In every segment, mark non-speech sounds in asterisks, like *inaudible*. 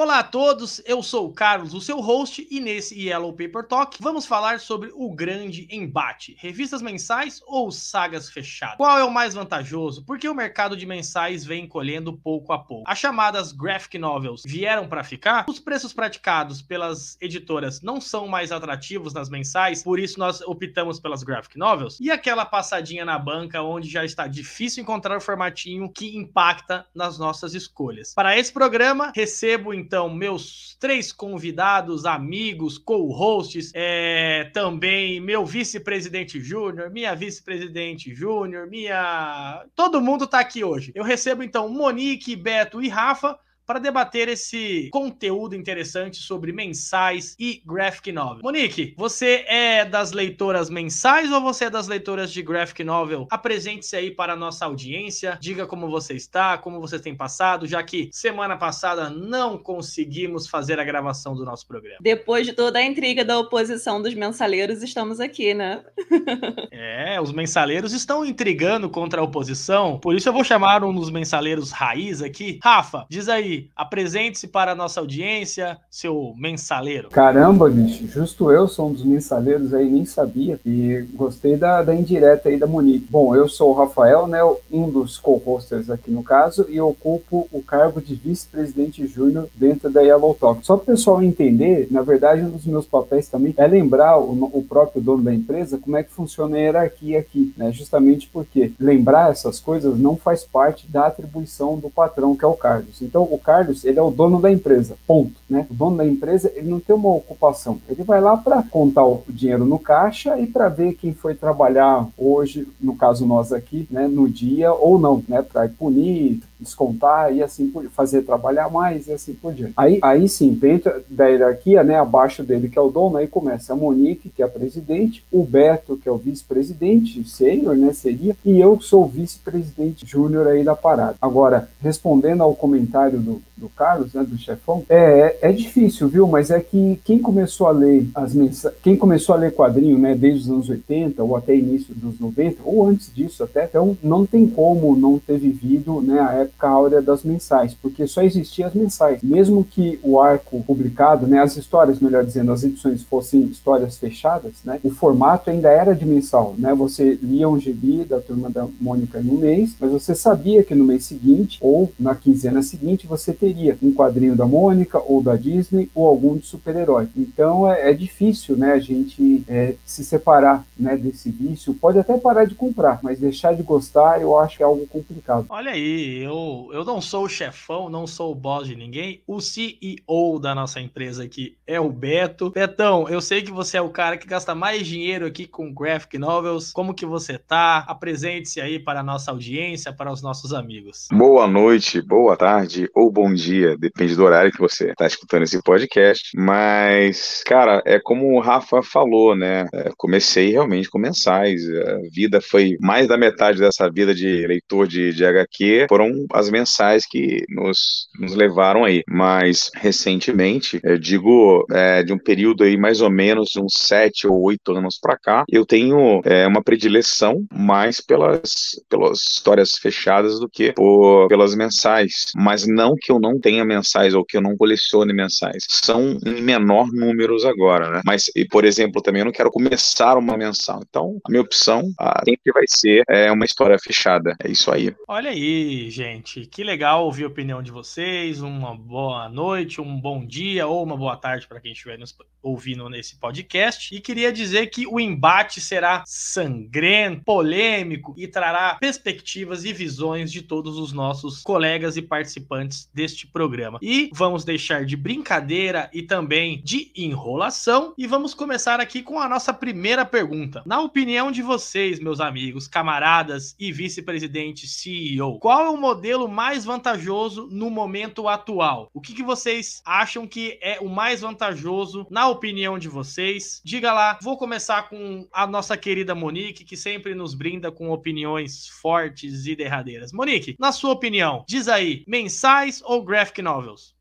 Olá a todos, eu sou o Carlos, o seu host, e nesse Yellow Paper Talk vamos falar sobre o grande embate: revistas mensais ou sagas fechadas? Qual é o mais vantajoso? Porque o mercado de mensais vem encolhendo pouco a pouco. As chamadas graphic novels vieram para ficar? Os preços praticados pelas editoras não são mais atrativos nas mensais, por isso nós optamos pelas graphic novels? E aquela passadinha na banca onde já está difícil encontrar o formatinho que impacta nas nossas escolhas? Para esse programa, recebo então meus três convidados, amigos, co-hosts, é, também meu vice-presidente júnior, minha vice-presidente júnior, minha. Todo mundo tá aqui hoje. Eu recebo então Monique, Beto e Rafa para debater esse conteúdo interessante sobre mensais e graphic novel. Monique, você é das leitoras mensais ou você é das leitoras de graphic novel? Apresente-se aí para a nossa audiência, diga como você está, como você tem passado, já que semana passada não conseguimos fazer a gravação do nosso programa. Depois de toda a intriga da oposição dos mensaleiros, estamos aqui, né? *laughs* é, os mensaleiros estão intrigando contra a oposição, por isso eu vou chamar um dos mensaleiros raiz aqui. Rafa, diz aí, apresente-se para a nossa audiência, seu mensaleiro. Caramba, bicho, justo eu sou um dos mensaleiros aí, nem sabia. E gostei da, da indireta aí da Monique. Bom, eu sou o Rafael, né, um dos co-hosters aqui no caso, e ocupo o cargo de vice-presidente júnior dentro da Yellow Talk. Só para o pessoal entender, na verdade, um dos meus papéis também é lembrar o, o próprio dono da empresa como é que funciona a hierarquia aqui, né? Justamente porque lembrar essas coisas não faz parte da atribuição do patrão, que é o Carlos. Então, o Carlos, ele é o dono da empresa, ponto, né? O dono da empresa, ele não tem uma ocupação. Ele vai lá para contar o dinheiro no caixa e para ver quem foi trabalhar hoje, no caso nós aqui, né, no dia ou não, né, para punir, descontar e assim por fazer trabalhar mais e assim por diante. Aí, aí sim, dentro da hierarquia, né, abaixo dele que é o dono, aí começa a Monique, que é a presidente, o Beto, que é o vice-presidente, sênior, né, seria, e eu sou vice-presidente júnior aí da parada. Agora, respondendo ao comentário do, do Carlos, né, do chefão, é, é difícil, viu, mas é que quem começou a ler as mensagens, quem começou a ler quadrinho, né, desde os anos 80 ou até início dos 90, ou antes disso até, então não tem como não ter vivido, né, a época áurea das mensais, porque só existiam as mensais. Mesmo que o arco publicado, né, as histórias, melhor dizendo, as edições fossem histórias fechadas, né, o formato ainda era de mensal, né, você lia um gibi da Turma da Mônica um mês, mas você sabia que no mês seguinte, ou na quinzena seguinte, você teria um quadrinho da Mônica, ou da Disney, ou algum de super-herói. Então é, é, difícil, né, a gente é, se separar, né, desse vício. Pode até parar de comprar, mas deixar de gostar, eu acho que é algo complicado. Olha aí, eu eu não sou o chefão, não sou o boss de ninguém. O CEO da nossa empresa aqui é o Beto. Betão, eu sei que você é o cara que gasta mais dinheiro aqui com graphic novels. Como que você tá? Apresente-se aí para a nossa audiência, para os nossos amigos. Boa noite, boa tarde ou bom dia, depende do horário que você está escutando esse podcast. Mas, cara, é como o Rafa falou, né? É, comecei realmente com mensais. A vida foi mais da metade dessa vida de leitor de, de HQ. Foram as mensais que nos, nos levaram aí. Mas recentemente, eu digo é, de um período aí mais ou menos uns sete ou oito anos para cá, eu tenho é, uma predileção mais pelas, pelas histórias fechadas do que por, pelas mensais. Mas não que eu não tenha mensais ou que eu não colecione mensais. São em menor números agora, né? Mas, e, por exemplo, também eu não quero começar uma mensal. Então, a minha opção a, sempre vai ser é, uma história fechada. É isso aí. Olha aí, gente gente. Que legal ouvir a opinião de vocês. Uma boa noite, um bom dia ou uma boa tarde para quem estiver nos ouvindo nesse podcast. E queria dizer que o embate será sangrento, polêmico e trará perspectivas e visões de todos os nossos colegas e participantes deste programa. E vamos deixar de brincadeira e também de enrolação e vamos começar aqui com a nossa primeira pergunta. Na opinião de vocês, meus amigos, camaradas e vice-presidente CEO, qual é o modelo mais vantajoso no momento atual? O que, que vocês acham que é o mais vantajoso na opinião de vocês. Diga lá, vou começar com a nossa querida Monique, que sempre nos brinda com opiniões fortes e derradeiras. Monique, na sua opinião, diz aí, mensais ou graphic novels?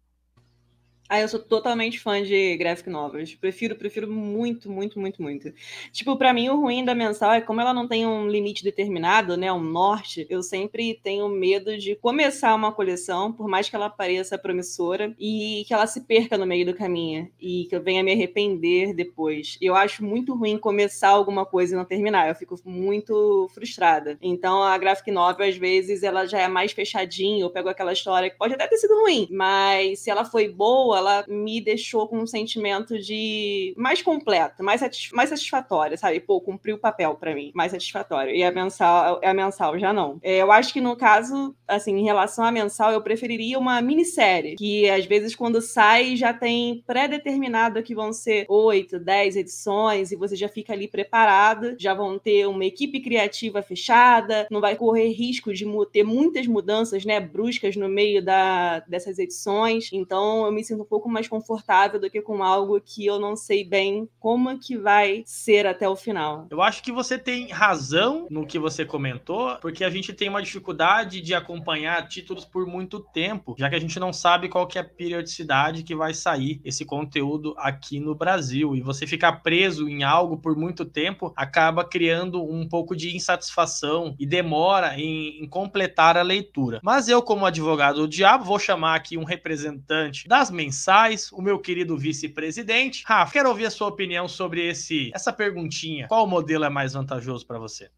Ah, eu sou totalmente fã de graphic novels. Prefiro, prefiro muito, muito, muito, muito. Tipo, para mim o ruim da mensal é como ela não tem um limite determinado, né, um norte, eu sempre tenho medo de começar uma coleção, por mais que ela pareça promissora, e que ela se perca no meio do caminho e que eu venha me arrepender depois. Eu acho muito ruim começar alguma coisa e não terminar. Eu fico muito frustrada. Então a graphic novel às vezes ela já é mais fechadinha, eu pego aquela história que pode até ter sido ruim, mas se ela foi boa, ela me deixou com um sentimento de mais completo, mais, satisf mais satisfatório, sabe? Pô, cumpriu o papel para mim, mais satisfatório. E a mensal, a mensal já não. É, eu acho que no caso, assim, em relação à mensal, eu preferiria uma minissérie, que às vezes quando sai já tem pré-determinado que vão ser oito, dez edições, e você já fica ali preparado, já vão ter uma equipe criativa fechada, não vai correr risco de ter muitas mudanças, né, bruscas no meio da, dessas edições. Então eu me sinto pouco mais confortável do que com algo que eu não sei bem como que vai ser até o final. Eu acho que você tem razão no que você comentou, porque a gente tem uma dificuldade de acompanhar títulos por muito tempo, já que a gente não sabe qual que é a periodicidade que vai sair esse conteúdo aqui no Brasil. E você ficar preso em algo por muito tempo acaba criando um pouco de insatisfação e demora em, em completar a leitura. Mas eu, como advogado do diabo, vou chamar aqui um representante das mensais, o meu querido vice-presidente. Rafa, quero ouvir a sua opinião sobre esse essa perguntinha. Qual modelo é mais vantajoso para você?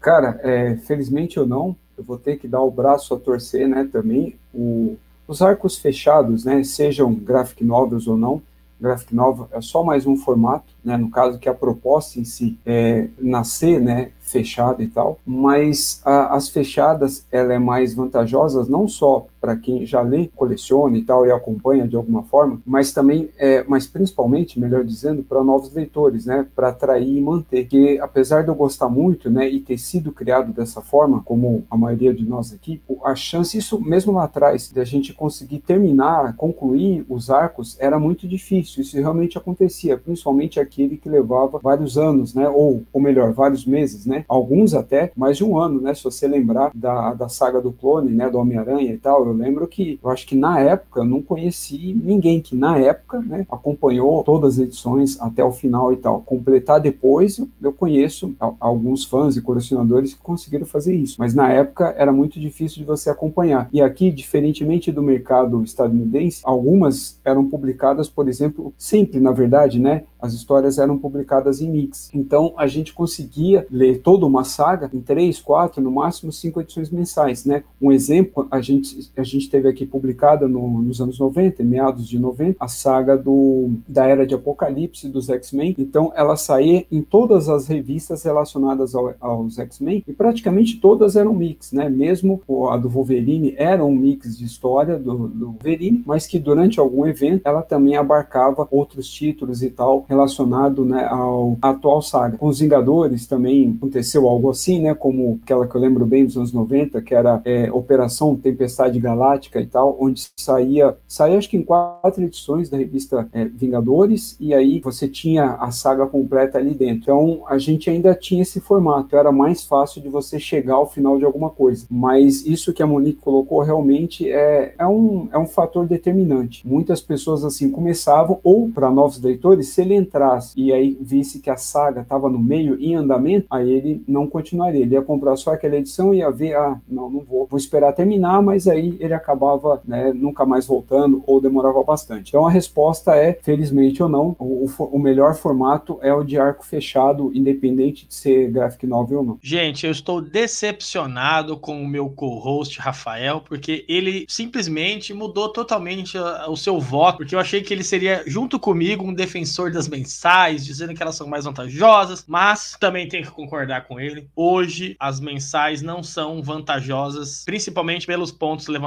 Cara, é, felizmente ou não, eu vou ter que dar o braço a torcer, né, também. O, os arcos fechados, né, sejam graphic novels ou não, graphic novel é só mais um formato, né, no caso que a proposta em si é nascer, né, fechada e tal, mas a, as fechadas ela é mais vantajosa não só para quem já lê, coleciona e tal e acompanha de alguma forma, mas também, é, mas principalmente, melhor dizendo, para novos leitores, né, para atrair e manter. Que apesar de eu gostar muito, né, e ter sido criado dessa forma, como a maioria de nós aqui, a chance, isso mesmo lá atrás, de a gente conseguir terminar, concluir os arcos, era muito difícil. Isso realmente acontecia, principalmente aquele que levava vários anos, né, ou, ou melhor, vários meses, né, alguns até mais de um ano, né, se você lembrar da, da saga do clone, né, do Homem-Aranha e tal, eu lembro que, eu acho que na época, eu não conheci ninguém que na época, né, acompanhou todas as edições até o final e tal. Completar depois, eu conheço alguns fãs e colecionadores que conseguiram fazer isso, mas na época era muito difícil de você acompanhar. E aqui, diferentemente do mercado estadunidense, algumas eram publicadas, por exemplo, sempre, na verdade, né, as histórias eram publicadas em mix. Então, a gente conseguia ler toda uma saga em três, quatro, no máximo cinco edições mensais, né? Um exemplo, a gente, a gente teve aqui publicada no, nos anos 90, meados de 90, a saga do, da Era de Apocalipse dos X-Men. Então, ela saía em todas as revistas relacionadas ao, aos X-Men e praticamente todas eram mix, né? Mesmo a do Wolverine era um mix de história do, do Wolverine, mas que durante algum evento ela também abarcava outros títulos e tal relacionado né, ao atual saga. Com os Vingadores também aconteceu algo assim, né? Como aquela que eu lembro bem dos anos 90, que era é, Operação Tempestade Galáctica e tal, onde saía, saía acho que em quatro edições da revista é, Vingadores, e aí você tinha a saga completa ali dentro. Então a gente ainda tinha esse formato, era mais fácil de você chegar ao final de alguma coisa. Mas isso que a Monique colocou realmente é, é, um, é um fator determinante. Muitas pessoas assim começavam, ou para novos leitores, se ele entrasse e aí visse que a saga estava no meio, em andamento, aí ele não continuaria. Ele ia comprar só aquela edição e ia ver, ah, não, não vou, vou esperar terminar, mas aí ele acabava né, nunca mais voltando ou demorava bastante. Então a resposta é, felizmente ou não, o, o melhor formato é o de arco fechado, independente de ser graphic novel ou não. Gente, eu estou decepcionado com o meu co-host Rafael, porque ele simplesmente mudou totalmente o seu voto, porque eu achei que ele seria, junto comigo, um defensor das mensais, dizendo que elas são mais vantajosas, mas também tenho que concordar com ele. Hoje, as mensais não são vantajosas, principalmente pelos pontos levantados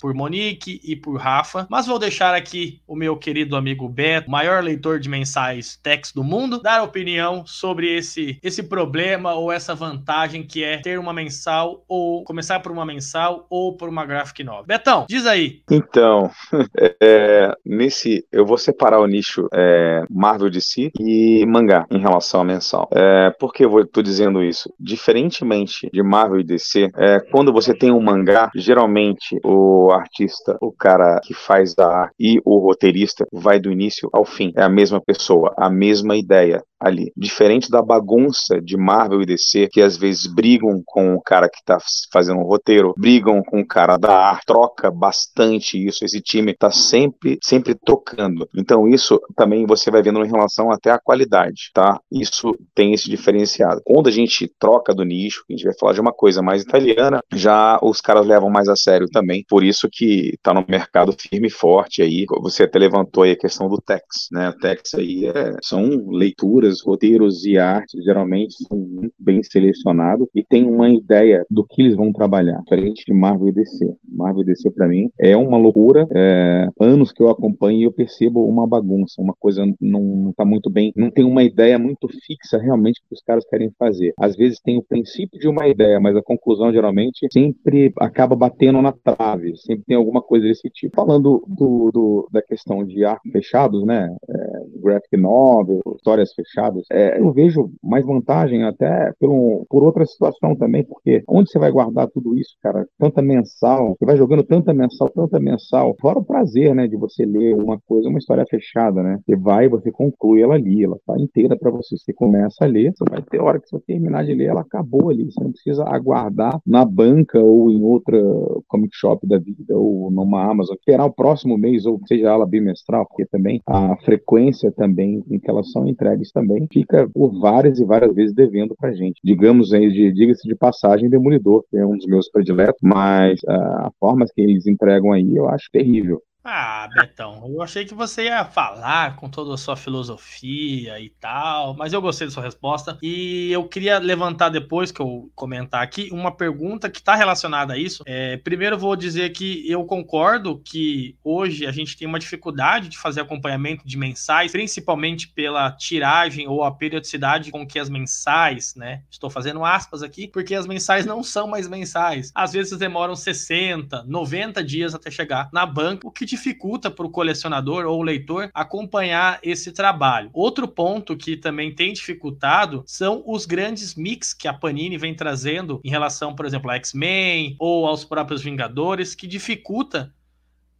por Monique e por Rafa, mas vou deixar aqui o meu querido amigo Beto, maior leitor de mensais Tex do mundo, dar opinião sobre esse, esse problema ou essa vantagem que é ter uma mensal ou começar por uma mensal ou por uma graphic novel. Betão, diz aí. Então, *laughs* é, nesse eu vou separar o nicho é, Marvel DC e mangá em relação a mensal. É, por que eu estou dizendo dizendo isso? Diferentemente de Marvel e DC, é, quando você tem um mangá, geralmente o artista, o cara que faz a arte e o roteirista vai do início ao fim. É a mesma pessoa, a mesma ideia ali. Diferente da bagunça de Marvel e DC, que às vezes brigam com o cara que tá fazendo o roteiro, brigam com o cara da arte, troca bastante isso. Esse time tá sempre, sempre trocando. Então, isso também você vai vendo em relação até à qualidade, tá? Isso tem esse diferenciado. Quando a gente troca do nicho, a gente vai falar de uma coisa mais italiana, já os caras levam mais a sério também. Por isso que tá no mercado firme e forte aí. Você até levantou aí a questão do Tex, né? O Tex aí é, são leituras roteiros e arte geralmente são muito bem selecionados e tem uma ideia do que eles vão trabalhar, diferente de Marvel e DC. Marvel e DC para mim é uma loucura. É, anos que eu acompanho e eu percebo uma bagunça, uma coisa não está muito bem, não tem uma ideia muito fixa realmente que os caras querem fazer. Às vezes tem o princípio de uma ideia, mas a conclusão geralmente sempre acaba batendo na trave, sempre tem alguma coisa desse tipo. Falando do, do da questão de arcos fechados, né, é, graphic novel, histórias fechadas é, eu vejo mais vantagem até por, um, por outra situação também, porque onde você vai guardar tudo isso, cara? Tanta mensal, você vai jogando tanta mensal, tanta mensal, fora o prazer, né, de você ler uma coisa, uma história fechada, né? Você vai, você conclui ela ali, ela tá inteira para você. Você começa a ler, você vai ter hora que você terminar de ler, ela acabou ali. Você não precisa aguardar na banca ou em outra comic shop da vida ou numa Amazon, esperar o próximo mês ou seja ela bimestral, porque também a frequência também em que elas são entregues também fica por várias e várias vezes devendo para gente. Digamos aí, de, diga-se de passagem, Demolidor, que é um dos meus prediletos, mas a forma que eles entregam aí eu acho terrível. Ah, Betão, eu achei que você ia falar com toda a sua filosofia e tal, mas eu gostei da sua resposta. E eu queria levantar depois que eu comentar aqui uma pergunta que está relacionada a isso. É, primeiro, vou dizer que eu concordo que hoje a gente tem uma dificuldade de fazer acompanhamento de mensais, principalmente pela tiragem ou a periodicidade com que as mensais, né? Estou fazendo aspas aqui, porque as mensais não são mais mensais. Às vezes demoram 60, 90 dias até chegar na banca, o que dificulta para o colecionador ou leitor acompanhar esse trabalho. Outro ponto que também tem dificultado são os grandes mix que a Panini vem trazendo em relação, por exemplo, a X-Men ou aos próprios Vingadores, que dificulta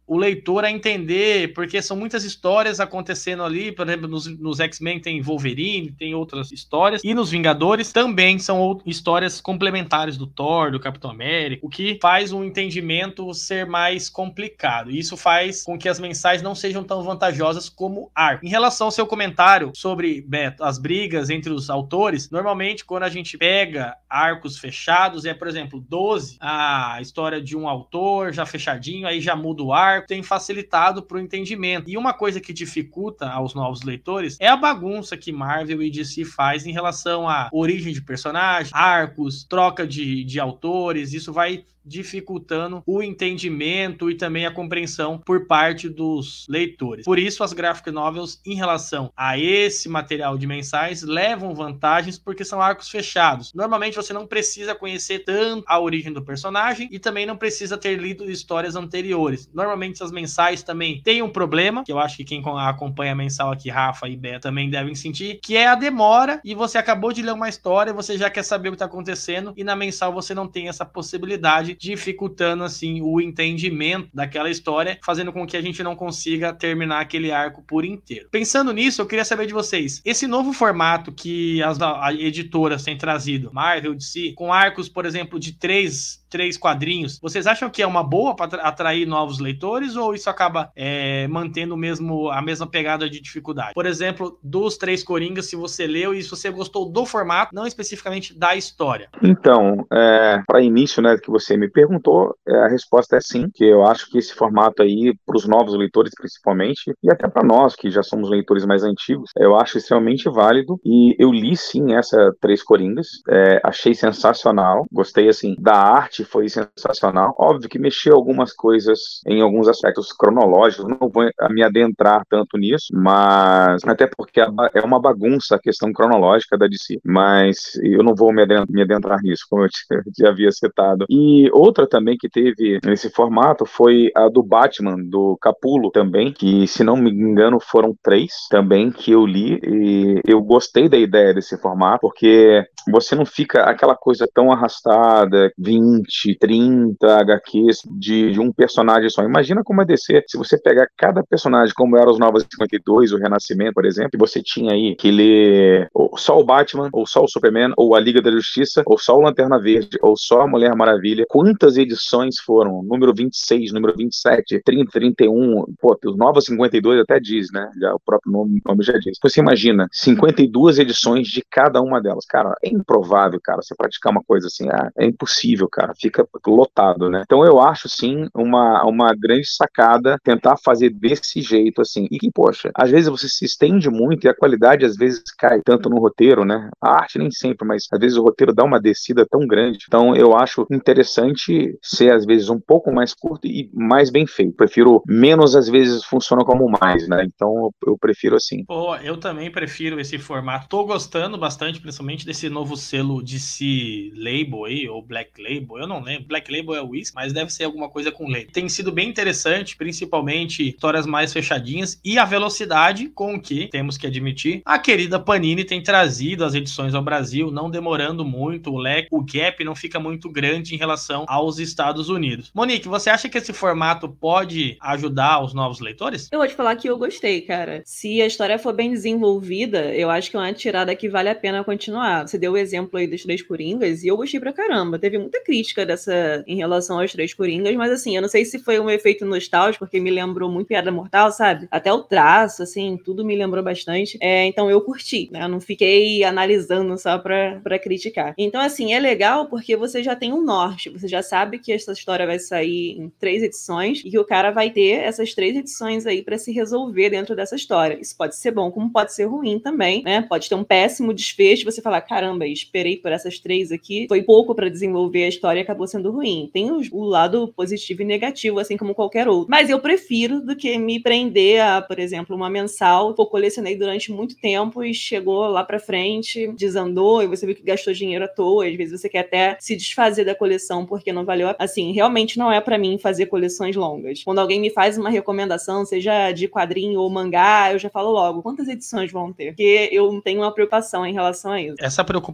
o leitor a entender, porque são muitas histórias acontecendo ali, por exemplo, nos, nos X-Men tem Wolverine, tem outras histórias, e nos Vingadores também são histórias complementares do Thor, do Capitão América, o que faz o entendimento ser mais complicado. Isso faz com que as mensais não sejam tão vantajosas como arco. Em relação ao seu comentário sobre Beto, as brigas entre os autores, normalmente quando a gente pega arcos fechados, é, por exemplo, 12, a história de um autor já fechadinho, aí já muda o arco tem facilitado para o entendimento. E uma coisa que dificulta aos novos leitores é a bagunça que Marvel e DC faz em relação à origem de personagens, arcos, troca de, de autores. Isso vai dificultando o entendimento e também a compreensão por parte dos leitores. Por isso, as graphic novels, em relação a esse material de mensais, levam vantagens porque são arcos fechados. Normalmente, você não precisa conhecer tanto a origem do personagem e também não precisa ter lido histórias anteriores. Normalmente, as mensais também têm um problema, que eu acho que quem acompanha a mensal aqui, Rafa e Beto, também devem sentir, que é a demora e você acabou de ler uma história, você já quer saber o que está acontecendo e na mensal você não tem essa possibilidade dificultando assim o entendimento daquela história, fazendo com que a gente não consiga terminar aquele arco por inteiro. Pensando nisso, eu queria saber de vocês, esse novo formato que as editoras têm trazido, Marvel, DC, com arcos, por exemplo, de três três quadrinhos, vocês acham que é uma boa para atrair novos leitores ou isso acaba é, mantendo mesmo a mesma pegada de dificuldade? Por exemplo, dos três Coringas, se você leu e se você gostou do formato, não especificamente da história. Então, é, para início, né, que você me perguntou, é, a resposta é sim, que eu acho que esse formato aí, para os novos leitores principalmente, e até para nós que já somos leitores mais antigos, eu acho extremamente válido e eu li sim essa Três Coringas, é, achei sensacional, gostei assim da arte foi sensacional. Óbvio que mexeu algumas coisas em alguns aspectos cronológicos, não vou me adentrar tanto nisso, mas até porque é uma bagunça a questão cronológica da DC, mas eu não vou me adentrar, me adentrar nisso, como eu *laughs* já havia citado. E outra também que teve nesse formato foi a do Batman, do Capulo também, que se não me engano foram três também que eu li e eu gostei da ideia desse formato, porque você não fica aquela coisa tão arrastada, 20, 30 HQs de, de um personagem só. Imagina como é DC, se você pegar cada personagem, como era os Novos 52, o Renascimento, por exemplo, e você tinha aí que ler só o Batman, ou só o Superman, ou a Liga da Justiça, ou só o Lanterna Verde, ou só a Mulher Maravilha. Quantas edições foram? Número 26, número 27, 30, 31, pô, os Novos 52 até diz, né? Já, o próprio nome, nome já diz. Você imagina, 52 edições de cada uma delas. Cara, é improvável, cara, você praticar uma coisa assim, ah, é impossível, cara, fica lotado, né? Então eu acho, sim, uma, uma grande sacada tentar fazer desse jeito, assim, e que, poxa, às vezes você se estende muito e a qualidade às vezes cai tanto no roteiro, né? A arte nem sempre, mas às vezes o roteiro dá uma descida tão grande. Então eu acho interessante ser às vezes um pouco mais curto e mais bem feito. Prefiro menos às vezes funciona como mais, né? Então eu, prefiro assim. Pô, eu também prefiro esse formato. Tô gostando bastante, principalmente desse novo selo DC Label aí, ou Black Label. Eu não lembro. Black Label é o Whisky, mas deve ser alguma coisa com label. Tem sido bem interessante, principalmente histórias mais fechadinhas e a velocidade com que, temos que admitir, a querida Panini tem trazido as edições ao Brasil, não demorando muito, o leque, o gap não fica muito grande em relação aos Estados Unidos. Monique, você acha que esse formato pode ajudar os novos leitores? Eu vou te falar que eu gostei, cara. Se a história for bem desenvolvida, eu acho que é uma tirada que vale a pena continuar. Você deu o exemplo aí dos Três Coringas e eu gostei pra caramba. Teve muita crítica dessa em relação aos Três Coringas, mas assim, eu não sei se foi um efeito nostálgico, porque me lembrou muito Piada Mortal, sabe? Até o traço, assim, tudo me lembrou bastante. É, então eu curti, né? Eu não fiquei analisando só pra, pra criticar. Então, assim, é legal porque você já tem um norte, você já sabe que essa história vai sair em três edições e que o cara vai ter essas três edições aí para se resolver dentro dessa história. Isso pode ser bom, como pode ser ruim também, né? Pode ter um péssimo desfecho, você falar, caramba, esperei por essas três aqui, foi pouco para desenvolver a história e acabou sendo ruim. Tem o, lado positivo e negativo, assim como qualquer outro. Mas eu prefiro do que me prender a, por exemplo, uma mensal que eu colecionei durante muito tempo e chegou lá para frente, desandou e você viu que gastou dinheiro à toa. Às vezes você quer até se desfazer da coleção porque não valeu. Assim, realmente não é para mim fazer coleções longas. Quando alguém me faz uma recomendação, seja de quadrinho ou mangá, eu já falo logo quantas edições vão ter. Porque eu tenho uma preocupação em relação a isso. Essa preocupação,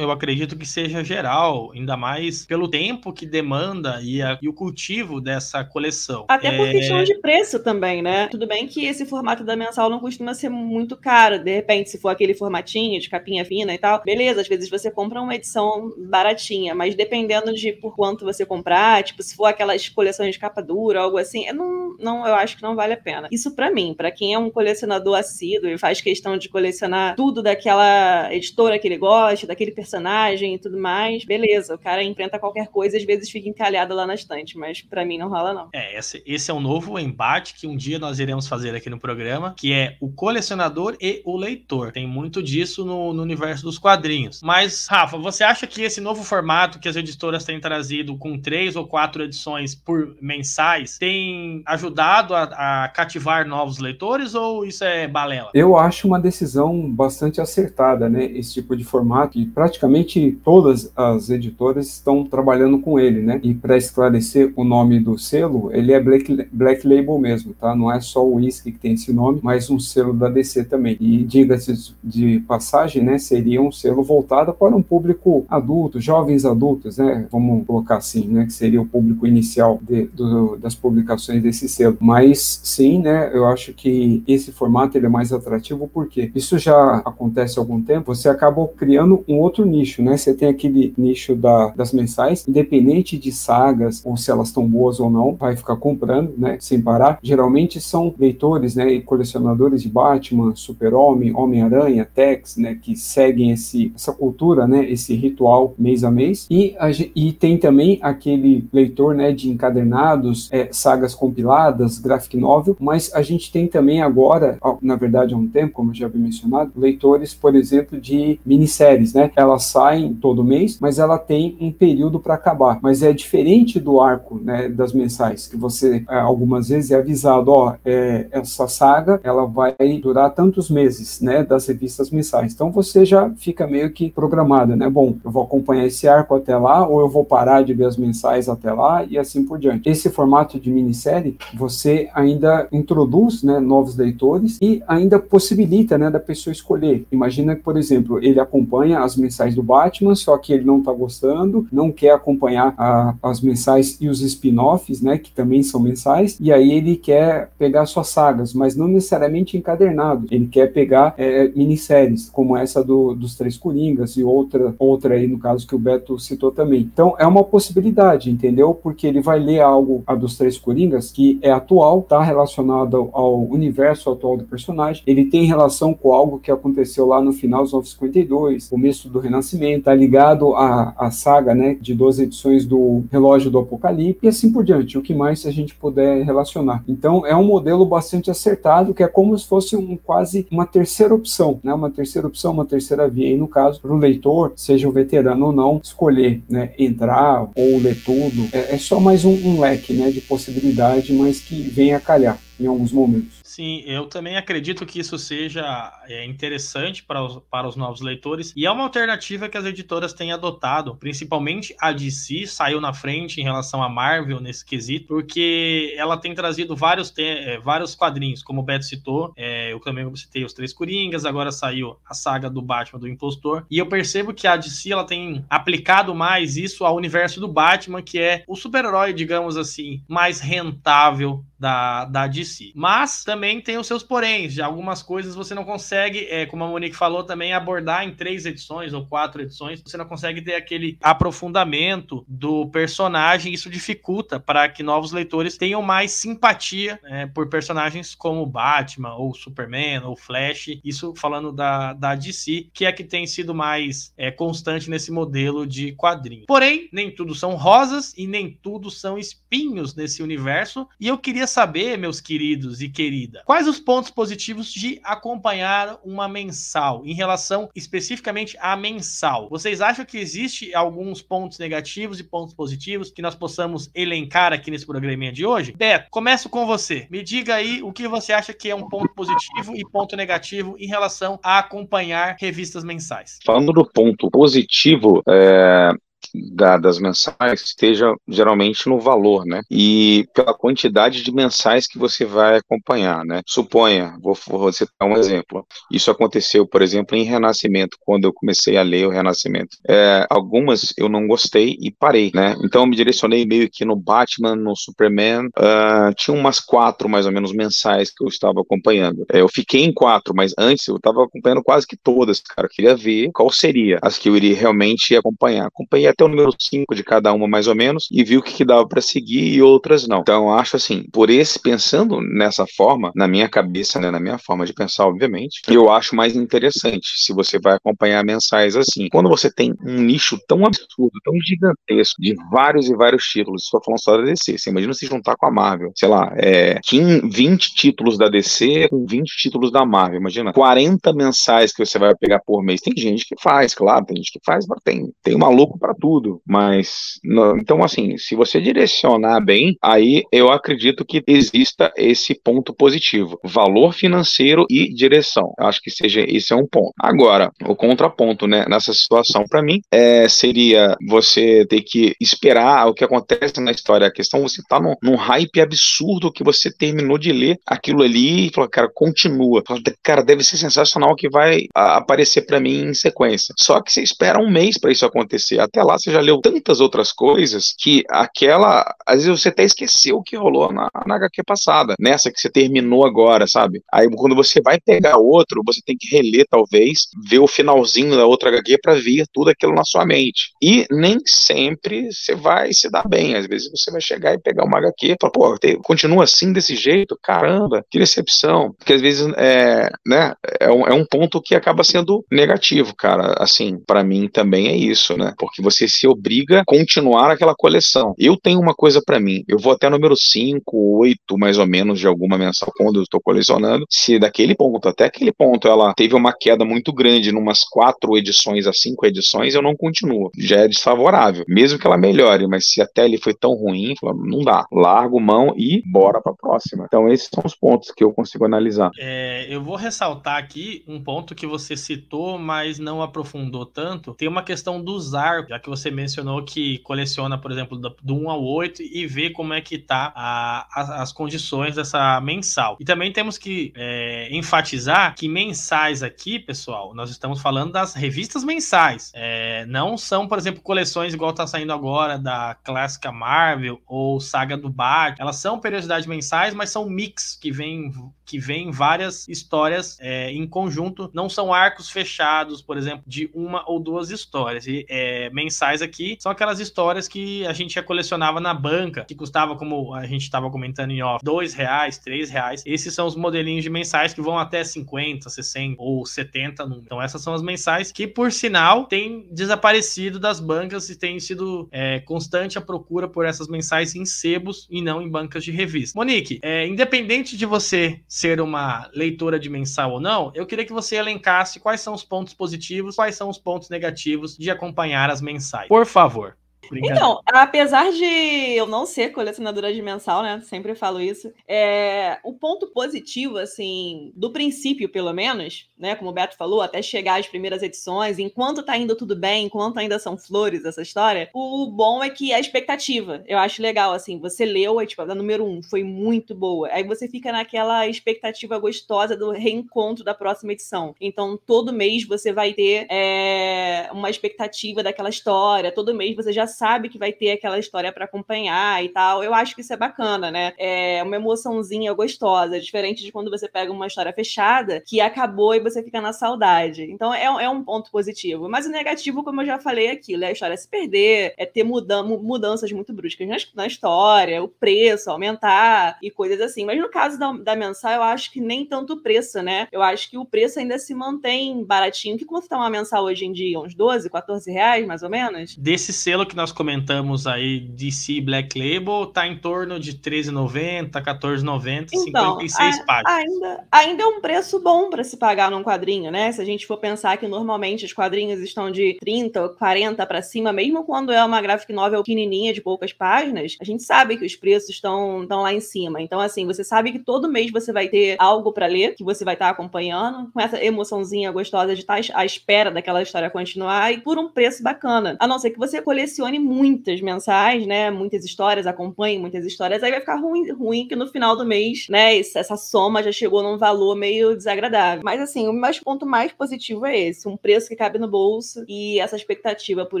eu acredito que seja geral, ainda mais pelo tempo que demanda e, a, e o cultivo dessa coleção. Até por é... questão de preço também, né? Tudo bem que esse formato da mensal não costuma ser muito caro. De repente, se for aquele formatinho de capinha fina e tal, beleza, às vezes você compra uma edição baratinha, mas dependendo de por quanto você comprar, tipo, se for aquelas coleções de capa dura, algo assim, eu não, não eu acho que não vale a pena. Isso para mim, para quem é um colecionador assíduo e faz questão de colecionar tudo daquela editora que ele gosta, daquele personagem e tudo mais, beleza, o cara enfrenta qualquer coisa, às vezes fica encalhado lá na estante, mas para mim não rola não. É, esse, esse é um novo embate que um dia nós iremos fazer aqui no programa, que é o colecionador e o leitor. Tem muito disso no, no universo dos quadrinhos. Mas, Rafa, você acha que esse novo formato que as editoras têm trazido com três ou quatro edições por mensais tem ajudado a, a cativar novos leitores ou isso é balela? Eu acho uma decisão bastante acertada, né? Esse tipo de formato, e praticamente todas as editoras estão trabalhando com ele, né? E para esclarecer o nome do selo, ele é Black, Black Label mesmo, tá? Não é só o Whisky que tem esse nome, mas um selo da DC também. E diga-se de passagem, né? Seria um selo voltado para um público adulto, jovens adultos, né? Vamos colocar assim, né? Que seria o público inicial de, do, das publicações desse selo. Mas sim, né? Eu acho que esse formato ele é mais atrativo porque isso já acontece há algum tempo. Você acabou criando um outro nicho, né? Você tem aquele nicho da, das mensais, independente de sagas ou se elas estão boas ou não, vai ficar comprando, né? Sem parar. Geralmente são leitores, né? E colecionadores de Batman, Super-Homem, Homem-Aranha, Tex, né? Que seguem esse, essa cultura, né? Esse ritual mês a mês. E, a, e tem também aquele leitor, né? De encadernados, é, sagas compiladas, graphic novel, mas a gente tem também agora, na verdade há um tempo, como já havia mencionado, leitores, por exemplo, de minisséries, né? Elas saem todo mês, mas ela tem um período para acabar. Mas é diferente do arco, né? Das mensais, que você é, algumas vezes é avisado, ó, é, essa saga ela vai durar tantos meses, né? Das revistas mensais. Então você já fica meio que programado, né? Bom, eu vou acompanhar esse arco até lá, ou eu vou parar de ver as mensais até lá e assim por diante. Esse formato de minissérie, você ainda introduz, né? Novos leitores e ainda possibilita, né? Da pessoa escolher. Imagina que, por exemplo, ele acompanha acompanha as mensais do Batman, só que ele não está gostando, não quer acompanhar a, as mensais e os spin-offs, né, que também são mensais, e aí ele quer pegar suas sagas, mas não necessariamente encadernado. Ele quer pegar é, minisséries, como essa do, dos Três Coringas e outra, outra aí, no caso que o Beto citou também. Então, é uma possibilidade, entendeu? Porque ele vai ler algo, a dos Três Coringas, que é atual, está relacionado ao universo atual do personagem, ele tem relação com algo que aconteceu lá no final dos 952, começo do Renascimento, tá ligado à, à saga, né, de duas edições do Relógio do Apocalipse e assim por diante, o que mais a gente puder relacionar. Então, é um modelo bastante acertado, que é como se fosse um quase uma terceira opção, né, uma terceira opção, uma terceira via, e no caso, para o leitor, seja um veterano ou não, escolher, né, entrar ou ler tudo, é, é só mais um, um leque, né, de possibilidade, mas que vem a calhar em alguns momentos. Sim, eu também acredito que isso seja é, interessante para os, para os novos leitores e é uma alternativa que as editoras têm adotado, principalmente a DC saiu na frente em relação à Marvel nesse quesito, porque ela tem trazido vários, te, é, vários quadrinhos, como o Beto citou, é, eu também citei os Três Coringas, agora saiu a saga do Batman do Impostor, e eu percebo que a DC ela tem aplicado mais isso ao universo do Batman, que é o super-herói, digamos assim, mais rentável da, da DC. Mas também tem os seus poréns. De algumas coisas você não consegue, é, como a Monique falou, também abordar em três edições ou quatro edições. Você não consegue ter aquele aprofundamento do personagem. Isso dificulta para que novos leitores tenham mais simpatia é, por personagens como Batman ou Superman ou Flash. Isso falando da, da DC, que é que tem sido mais é, constante nesse modelo de quadrinho. Porém, nem tudo são rosas e nem tudo são espinhos nesse universo. E eu queria saber, meus queridos e querida, quais os pontos positivos de acompanhar uma mensal em relação especificamente à mensal? Vocês acham que existe alguns pontos negativos e pontos positivos que nós possamos elencar aqui nesse programinha de hoje? Beto, começo com você. Me diga aí o que você acha que é um ponto positivo e ponto negativo em relação a acompanhar revistas mensais. Falando do ponto positivo, é, da, das mensais esteja geralmente no valor, né? E pela quantidade de mensais que você vai acompanhar, né? Suponha, vou, vou citar um exemplo. Isso aconteceu, por exemplo, em Renascimento, quando eu comecei a ler o Renascimento. É, algumas eu não gostei e parei, né? Então eu me direcionei meio que no Batman, no Superman. Uh, tinha umas quatro, mais ou menos, mensais que eu estava acompanhando. É, eu fiquei em quatro, mas antes eu estava acompanhando quase que todas, cara. Eu queria ver qual seria as que eu iria realmente acompanhar. Acompanhei até o número 5 de cada uma, mais ou menos, e vi o que, que dava para seguir e outras não. Então, acho assim, por esse, pensando nessa forma, na minha cabeça, né, na minha forma de pensar, obviamente, eu acho mais interessante se você vai acompanhar mensais assim. Quando você tem um nicho tão absurdo, tão gigantesco, de vários e vários títulos, estou falando só da DC, você imagina se juntar com a Marvel, sei lá, é, 15, 20 títulos da DC com 20 títulos da Marvel, imagina, 40 mensais que você vai pegar por mês. Tem gente que faz, claro, tem gente que faz, mas tem, tem maluco para tudo mas não, então assim, se você direcionar bem, aí eu acredito que exista esse ponto positivo, valor financeiro e direção. Eu acho que seja esse é um ponto. Agora, o contraponto, né, nessa situação para mim é, seria você ter que esperar o que acontece na história. A questão você tá num, num hype absurdo que você terminou de ler aquilo ali e falou, cara, continua. Cara, deve ser sensacional que vai aparecer para mim em sequência. Só que você espera um mês para isso acontecer. Até lá você já leu tantas outras coisas que aquela. Às vezes você até esqueceu o que rolou na, na HQ passada, nessa que você terminou agora, sabe? Aí quando você vai pegar outro, você tem que reler, talvez, ver o finalzinho da outra HQ para ver tudo aquilo na sua mente. E nem sempre você vai se dar bem. Às vezes você vai chegar e pegar uma HQ e falar, pô, continua assim desse jeito? Caramba, que decepção. Porque às vezes é, né, é, um, é um ponto que acaba sendo negativo, cara. Assim, para mim também é isso, né? Porque você você se obriga a continuar aquela coleção. Eu tenho uma coisa para mim, eu vou até número 5, 8, mais ou menos, de alguma mensal quando eu estou colecionando. Se daquele ponto até aquele ponto ela teve uma queda muito grande, numas quatro edições a cinco edições, eu não continuo. Já é desfavorável. Mesmo que ela melhore, mas se até ele foi tão ruim, não dá. Largo mão e bora para a próxima. Então, esses são os pontos que eu consigo analisar. É, eu vou ressaltar aqui um ponto que você citou, mas não aprofundou tanto. Tem uma questão dos arcos, já que que você mencionou que coleciona, por exemplo, do, do 1 ao 8 e vê como é que tá a, a, as condições dessa mensal. E também temos que é, enfatizar que mensais aqui, pessoal, nós estamos falando das revistas mensais. É, não são, por exemplo, coleções igual tá saindo agora da clássica Marvel ou saga do Batman. Elas são periodicidades mensais, mas são mix que vem que vem várias histórias é, em conjunto. Não são arcos fechados, por exemplo, de uma ou duas histórias. E é, mensais aqui são aquelas histórias que a gente já colecionava na banca, que custava, como a gente estava comentando em off, dois reais, três reais. Esses são os modelinhos de mensais que vão até 50, 60 ou 70 Então essas são as mensais que, por sinal, têm desaparecido das bancas e tem sido é, constante a procura por essas mensais em sebos e não em bancas de revista. Monique, é, independente de você ser uma leitora de mensal ou não, eu queria que você elencasse quais são os pontos positivos, quais são os pontos negativos de acompanhar as mensais. Por favor. Então, apesar de eu não ser colecionadora de mensal, né? Sempre falo isso. É, o ponto positivo, assim, do princípio, pelo menos, né? Como o Beto falou, até chegar às primeiras edições, enquanto tá indo tudo bem, enquanto ainda são flores essa história, o bom é que a expectativa. Eu acho legal, assim, você leu, tipo, a número um foi muito boa. Aí você fica naquela expectativa gostosa do reencontro da próxima edição. Então, todo mês você vai ter é, uma expectativa daquela história, todo mês você já sabe que vai ter aquela história para acompanhar e tal. Eu acho que isso é bacana, né? É uma emoçãozinha gostosa, diferente de quando você pega uma história fechada que acabou e você fica na saudade. Então é, é um ponto positivo. Mas o negativo, como eu já falei aquilo, é a história se perder, é ter mudan mudanças muito bruscas na, na, história, o preço aumentar e coisas assim. Mas no caso da, da mensal, eu acho que nem tanto o preço, né? Eu acho que o preço ainda se mantém baratinho. Que quanto tá uma mensal hoje em dia? Uns 12, 14 reais, mais ou menos? Desse selo que nós nós comentamos aí DC Black Label tá em torno de 13,90, 14,90, então, 56 a, páginas. Ainda, ainda é um preço bom para se pagar num quadrinho, né? Se a gente for pensar que normalmente os quadrinhos estão de 30 ou 40 para cima, mesmo quando é uma graphic novel pequenininha de poucas páginas, a gente sabe que os preços estão, estão lá em cima. Então, assim, você sabe que todo mês você vai ter algo para ler, que você vai estar tá acompanhando, com essa emoçãozinha gostosa de estar tá à espera daquela história continuar e por um preço bacana. A não ser que você colecione muitas mensais, né? Muitas histórias, acompanhe muitas histórias, aí vai ficar ruim, ruim que no final do mês, né? Essa soma já chegou num valor meio desagradável. Mas assim, o mais ponto mais positivo é esse: um preço que cabe no bolso e essa expectativa por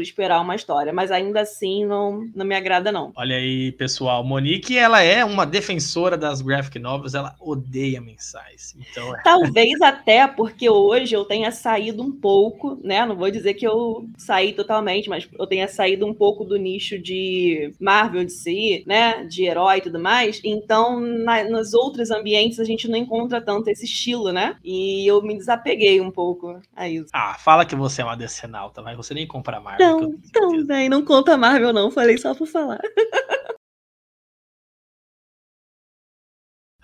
esperar uma história. Mas ainda assim, não, não me agrada, não. Olha aí, pessoal. Monique, ela é uma defensora das graphic novels, ela odeia mensais. Então, é... Talvez até porque hoje eu tenha saído um pouco, né? Não vou dizer que eu saí totalmente, mas eu tenha saído um pouco pouco do nicho de Marvel, de si, né, de herói e tudo mais. Então, na, nos outros ambientes a gente não encontra tanto esse estilo, né? E eu me desapeguei um pouco a isso. Ah, fala que você é uma decenalta, mas você nem compra Marvel. Não, também, não conta Marvel não, falei só por falar. *laughs*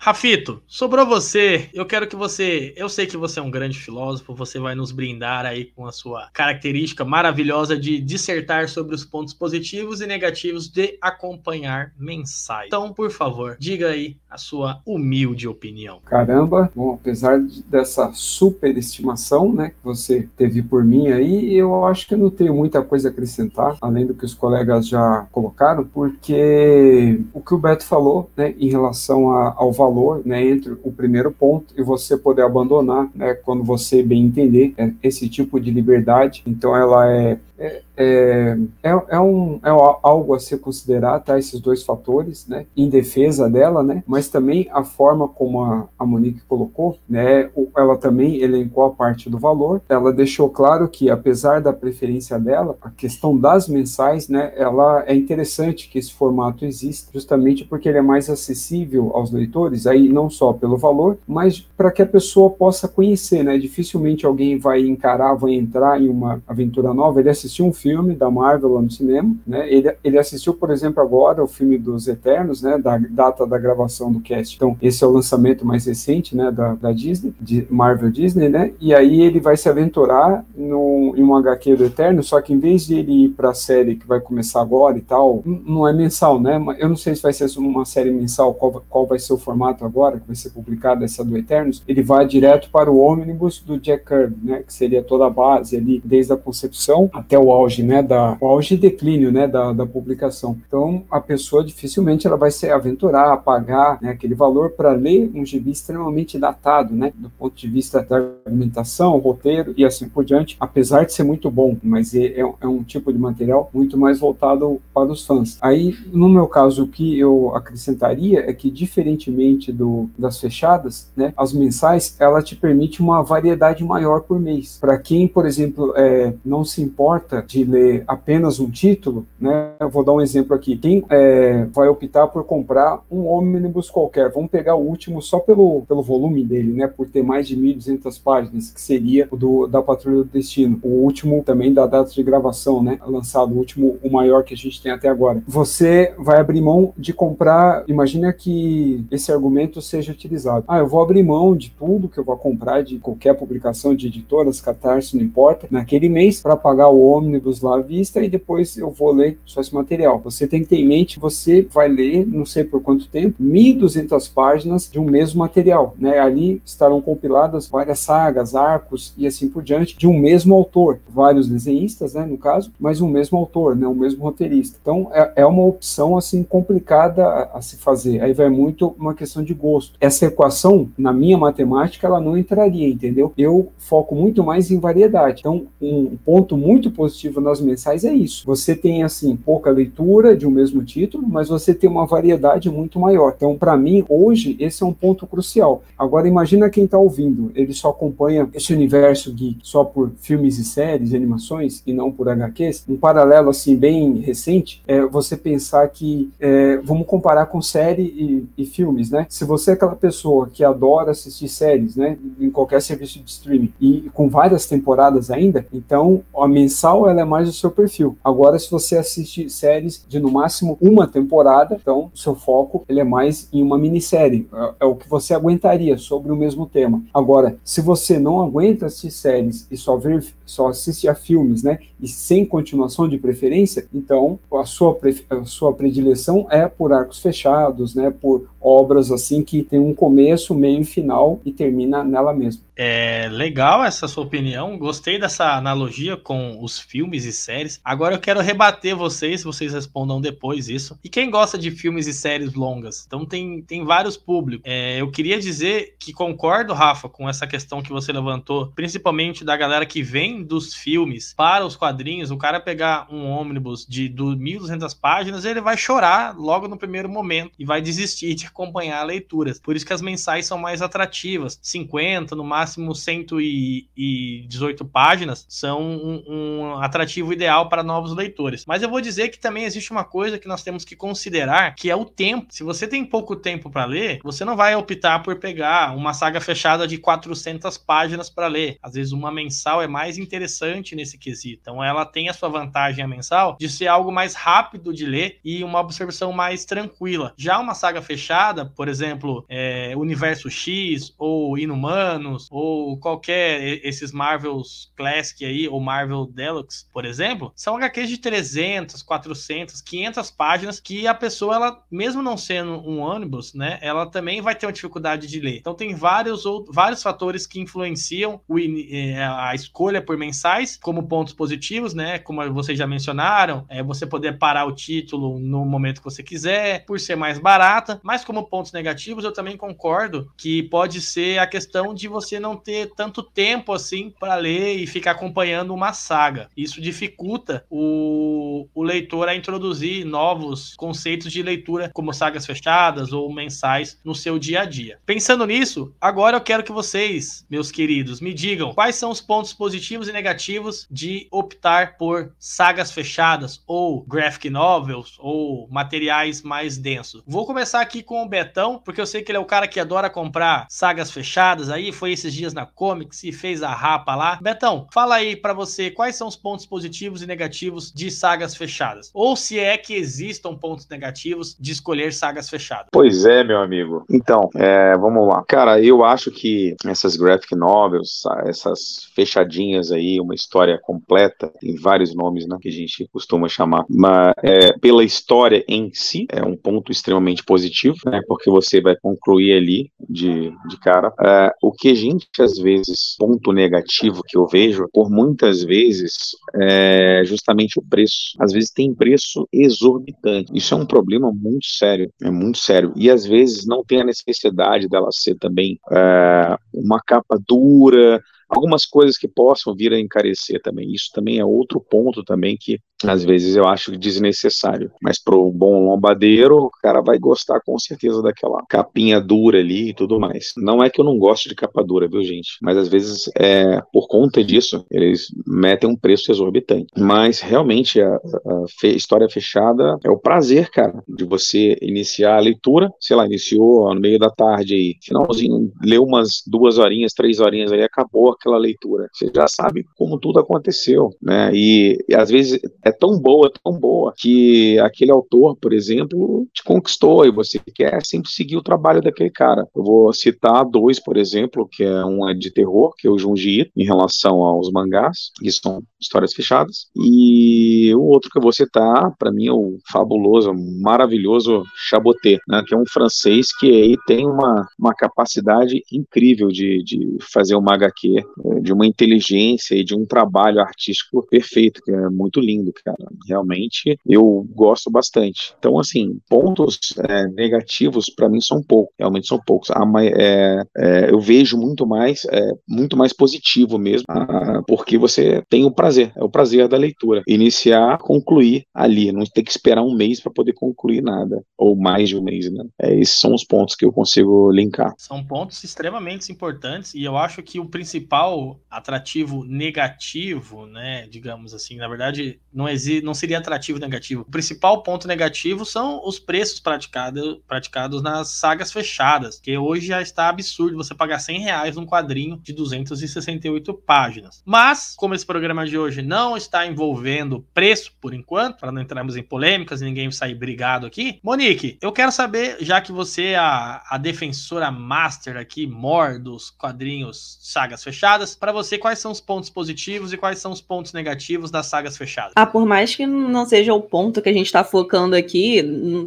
Rafito, sobrou você. Eu quero que você. Eu sei que você é um grande filósofo, você vai nos brindar aí com a sua característica maravilhosa de dissertar sobre os pontos positivos e negativos de acompanhar mensais. Então, por favor, diga aí a sua humilde opinião. Caramba, bom, apesar dessa superestimação, né, que você teve por mim aí, eu acho que eu não tenho muita coisa a acrescentar, além do que os colegas já colocaram, porque o que o Beto falou, né, em relação a, ao valor valor né, entre o primeiro ponto e você poder abandonar né, quando você bem entender é, esse tipo de liberdade. Então, ela é é, é, é, é, um, é algo a ser considerado, tá? Esses dois fatores, né? Em defesa dela, né? Mas também a forma como a, a Monique colocou, né? Ela também elencou a parte do valor. Ela deixou claro que, apesar da preferência dela, a questão das mensais, né? Ela é interessante que esse formato exista, justamente porque ele é mais acessível aos leitores, aí não só pelo valor, mas para que a pessoa possa conhecer, né? Dificilmente alguém vai encarar, vai entrar em uma aventura nova, ele assistiu um filme da Marvel lá no cinema, né? Ele, ele assistiu, por exemplo, agora o filme dos Eternos, né? Da data da gravação do cast. Então, esse é o lançamento mais recente, né? Da, da Disney, de Marvel Disney, né? E aí ele vai se aventurar no, em um HQ do Eterno, só que em vez de ele ir para a série que vai começar agora e tal, não é mensal, né? Eu não sei se vai ser uma série mensal, qual, qual vai ser o formato formato agora, que vai ser publicada essa do Eternos, ele vai direto para o ônibus do Jack Kirby, né, que seria toda a base ali, desde a concepção até o auge, né, da, o auge e declínio, né, da, da publicação. Então, a pessoa dificilmente ela vai se aventurar a pagar né, aquele valor para ler um gibi extremamente datado, né, do ponto de vista da argumentação, roteiro e assim por diante, apesar de ser muito bom, mas é, é, é um tipo de material muito mais voltado para os fãs. Aí, no meu caso, o que eu acrescentaria é que, diferentemente do, das fechadas, né, as mensais, ela te permite uma variedade maior por mês. Para quem, por exemplo, é, não se importa de ler apenas um título, né, eu vou dar um exemplo aqui. Quem é, vai optar por comprar um ônibus qualquer, vamos pegar o último só pelo, pelo volume dele, né, por ter mais de 1.200 páginas, que seria o do, da Patrulha do Destino. O último também da data de gravação, né, lançado, o último, o maior que a gente tem até agora. Você vai abrir mão de comprar, imagina que esse argumento seja utilizado. Ah, eu vou abrir mão de tudo que eu vou comprar, de qualquer publicação de editoras, catarse, não importa, naquele mês, para pagar o ônibus lá à vista e depois eu vou ler só esse material. Você tem que ter em mente, você vai ler, não sei por quanto tempo, 1.200 páginas de um mesmo material, né? Ali estarão compiladas várias sagas, arcos e assim por diante, de um mesmo autor, vários desenhistas, né, no caso, mas um mesmo autor, né, um mesmo roteirista. Então é, é uma opção assim complicada a, a se fazer. Aí vai muito uma questão de gosto. Essa equação, na minha matemática, ela não entraria, entendeu? Eu foco muito mais em variedade. Então, um ponto muito positivo nas mensais é isso. Você tem assim pouca leitura de um mesmo título, mas você tem uma variedade muito maior. Então, para mim, hoje esse é um ponto crucial. Agora imagina quem está ouvindo, ele só acompanha esse universo geek só por filmes e séries, animações e não por HQs. Um paralelo assim bem recente é você pensar que é, vamos comparar com série e, e, filmes, né? Se você é aquela pessoa que adora assistir séries, né, em qualquer serviço de streaming e com várias temporadas ainda, então a mensal ela é mais o seu perfil. Agora, se você assiste séries de no máximo uma temporada, então o seu foco ele é mais em uma minissérie. É, é o que você aguentaria sobre o mesmo tema. Agora, se você não aguenta assistir séries e só ver, só assiste a filmes, né, e sem continuação de preferência, então a sua, a sua predileção é por arcos fechados, né, por obras assim que tem um começo, meio e final e termina nela mesma. É legal essa sua opinião. Gostei dessa analogia com os filmes e séries. Agora eu quero rebater vocês, vocês respondam depois isso. E quem gosta de filmes e séries longas? Então tem, tem vários públicos. É, eu queria dizer que concordo, Rafa, com essa questão que você levantou, principalmente da galera que vem dos filmes para os quadrinhos. O cara pegar um ônibus de 1.200 páginas, ele vai chorar logo no primeiro momento e vai desistir de acompanhar leituras. Por isso que as mensais são mais atrativas. 50, no máximo máximo 118 páginas, são um, um atrativo ideal para novos leitores. Mas eu vou dizer que também existe uma coisa que nós temos que considerar, que é o tempo. Se você tem pouco tempo para ler, você não vai optar por pegar uma saga fechada de 400 páginas para ler. Às vezes uma mensal é mais interessante nesse quesito. Então ela tem a sua vantagem a mensal de ser algo mais rápido de ler e uma observação mais tranquila. Já uma saga fechada, por exemplo, é, Universo X ou Inumanos ou qualquer esses Marvels Classic aí, ou Marvel Deluxe, por exemplo, são HQs de 300, 400, 500 páginas que a pessoa, ela, mesmo não sendo um ônibus, né, ela também vai ter uma dificuldade de ler. Então tem vários, outros, vários fatores que influenciam o, é, a escolha por mensais, como pontos positivos, né, como vocês já mencionaram, é você poder parar o título no momento que você quiser, por ser mais barata, mas como pontos negativos, eu também concordo que pode ser a questão de você não ter tanto tempo assim para ler e ficar acompanhando uma saga. Isso dificulta o, o leitor a introduzir novos conceitos de leitura, como sagas fechadas ou mensais, no seu dia a dia. Pensando nisso, agora eu quero que vocês, meus queridos, me digam quais são os pontos positivos e negativos de optar por sagas fechadas ou graphic novels ou materiais mais densos. Vou começar aqui com o Betão, porque eu sei que ele é o cara que adora comprar sagas fechadas aí, foi esses dias na Comics e fez a rapa lá. Betão, fala aí para você quais são os pontos positivos e negativos de sagas fechadas. Ou se é que existam pontos negativos de escolher sagas fechadas. Pois é, meu amigo. Então, é, vamos lá. Cara, eu acho que essas graphic novels, essas fechadinhas aí, uma história completa, tem vários nomes, né, que a gente costuma chamar, mas é, pela história em si, é um ponto extremamente positivo, né, porque você você vai concluir ali de, de cara. É, o que a gente, às vezes, ponto negativo que eu vejo, por muitas vezes, é justamente o preço. Às vezes tem preço exorbitante. Isso é um problema muito sério, é muito sério. E às vezes não tem a necessidade dela ser também é, uma capa dura, algumas coisas que possam vir a encarecer também. Isso também é outro ponto também que às vezes eu acho desnecessário. Mas para o bom lombadeiro, o cara vai gostar com certeza daquela capinha dura ali e tudo mais. Não é que eu não gosto de capa dura, viu, gente? Mas às vezes, é, por conta disso, eles metem um preço exorbitante. Mas realmente a, a fe história fechada é o prazer, cara, de você iniciar a leitura. Sei lá, iniciou no meio da tarde aí, finalzinho, leu umas duas horinhas, três horinhas aí, acabou aquela leitura. Você já sabe como tudo aconteceu, né? E, e às vezes é tão boa, tão boa, que aquele autor, por exemplo, te conquistou e você quer sempre seguir o trabalho daquele cara. Eu vou citar dois, por exemplo, que é um é de terror, que é o Junji Ito, em relação aos mangás, que são histórias fechadas, e o outro que eu vou citar, para mim, é o fabuloso, maravilhoso Chaboté, né, que é um francês que aí tem uma, uma capacidade incrível de, de fazer uma HQ de uma inteligência e de um trabalho artístico perfeito, que é muito lindo, cara. Realmente eu gosto bastante. Então, assim, pontos é, negativos para mim são poucos, realmente são poucos. Ah, é, é, eu vejo muito mais, é, muito mais positivo mesmo, ah, porque você tem o prazer, é o prazer da leitura. Iniciar, concluir ali, não ter que esperar um mês para poder concluir nada, ou mais de um mês, né? É, esses são os pontos que eu consigo linkar. São pontos extremamente importantes e eu acho que o principal principal atrativo negativo, né, digamos assim, na verdade, não, existe, não seria atrativo negativo. O principal ponto negativo são os preços praticado, praticados nas sagas fechadas, que hoje já está absurdo você pagar 100 reais num quadrinho de 268 páginas. Mas, como esse programa de hoje não está envolvendo preço por enquanto, para não entrarmos em polêmicas e ninguém sair brigado aqui, Monique, eu quero saber, já que você é a, a defensora master aqui, mor dos quadrinhos sagas fechadas, fechadas, para você, quais são os pontos positivos e quais são os pontos negativos das sagas fechadas? Ah, por mais que não seja o ponto que a gente está focando aqui,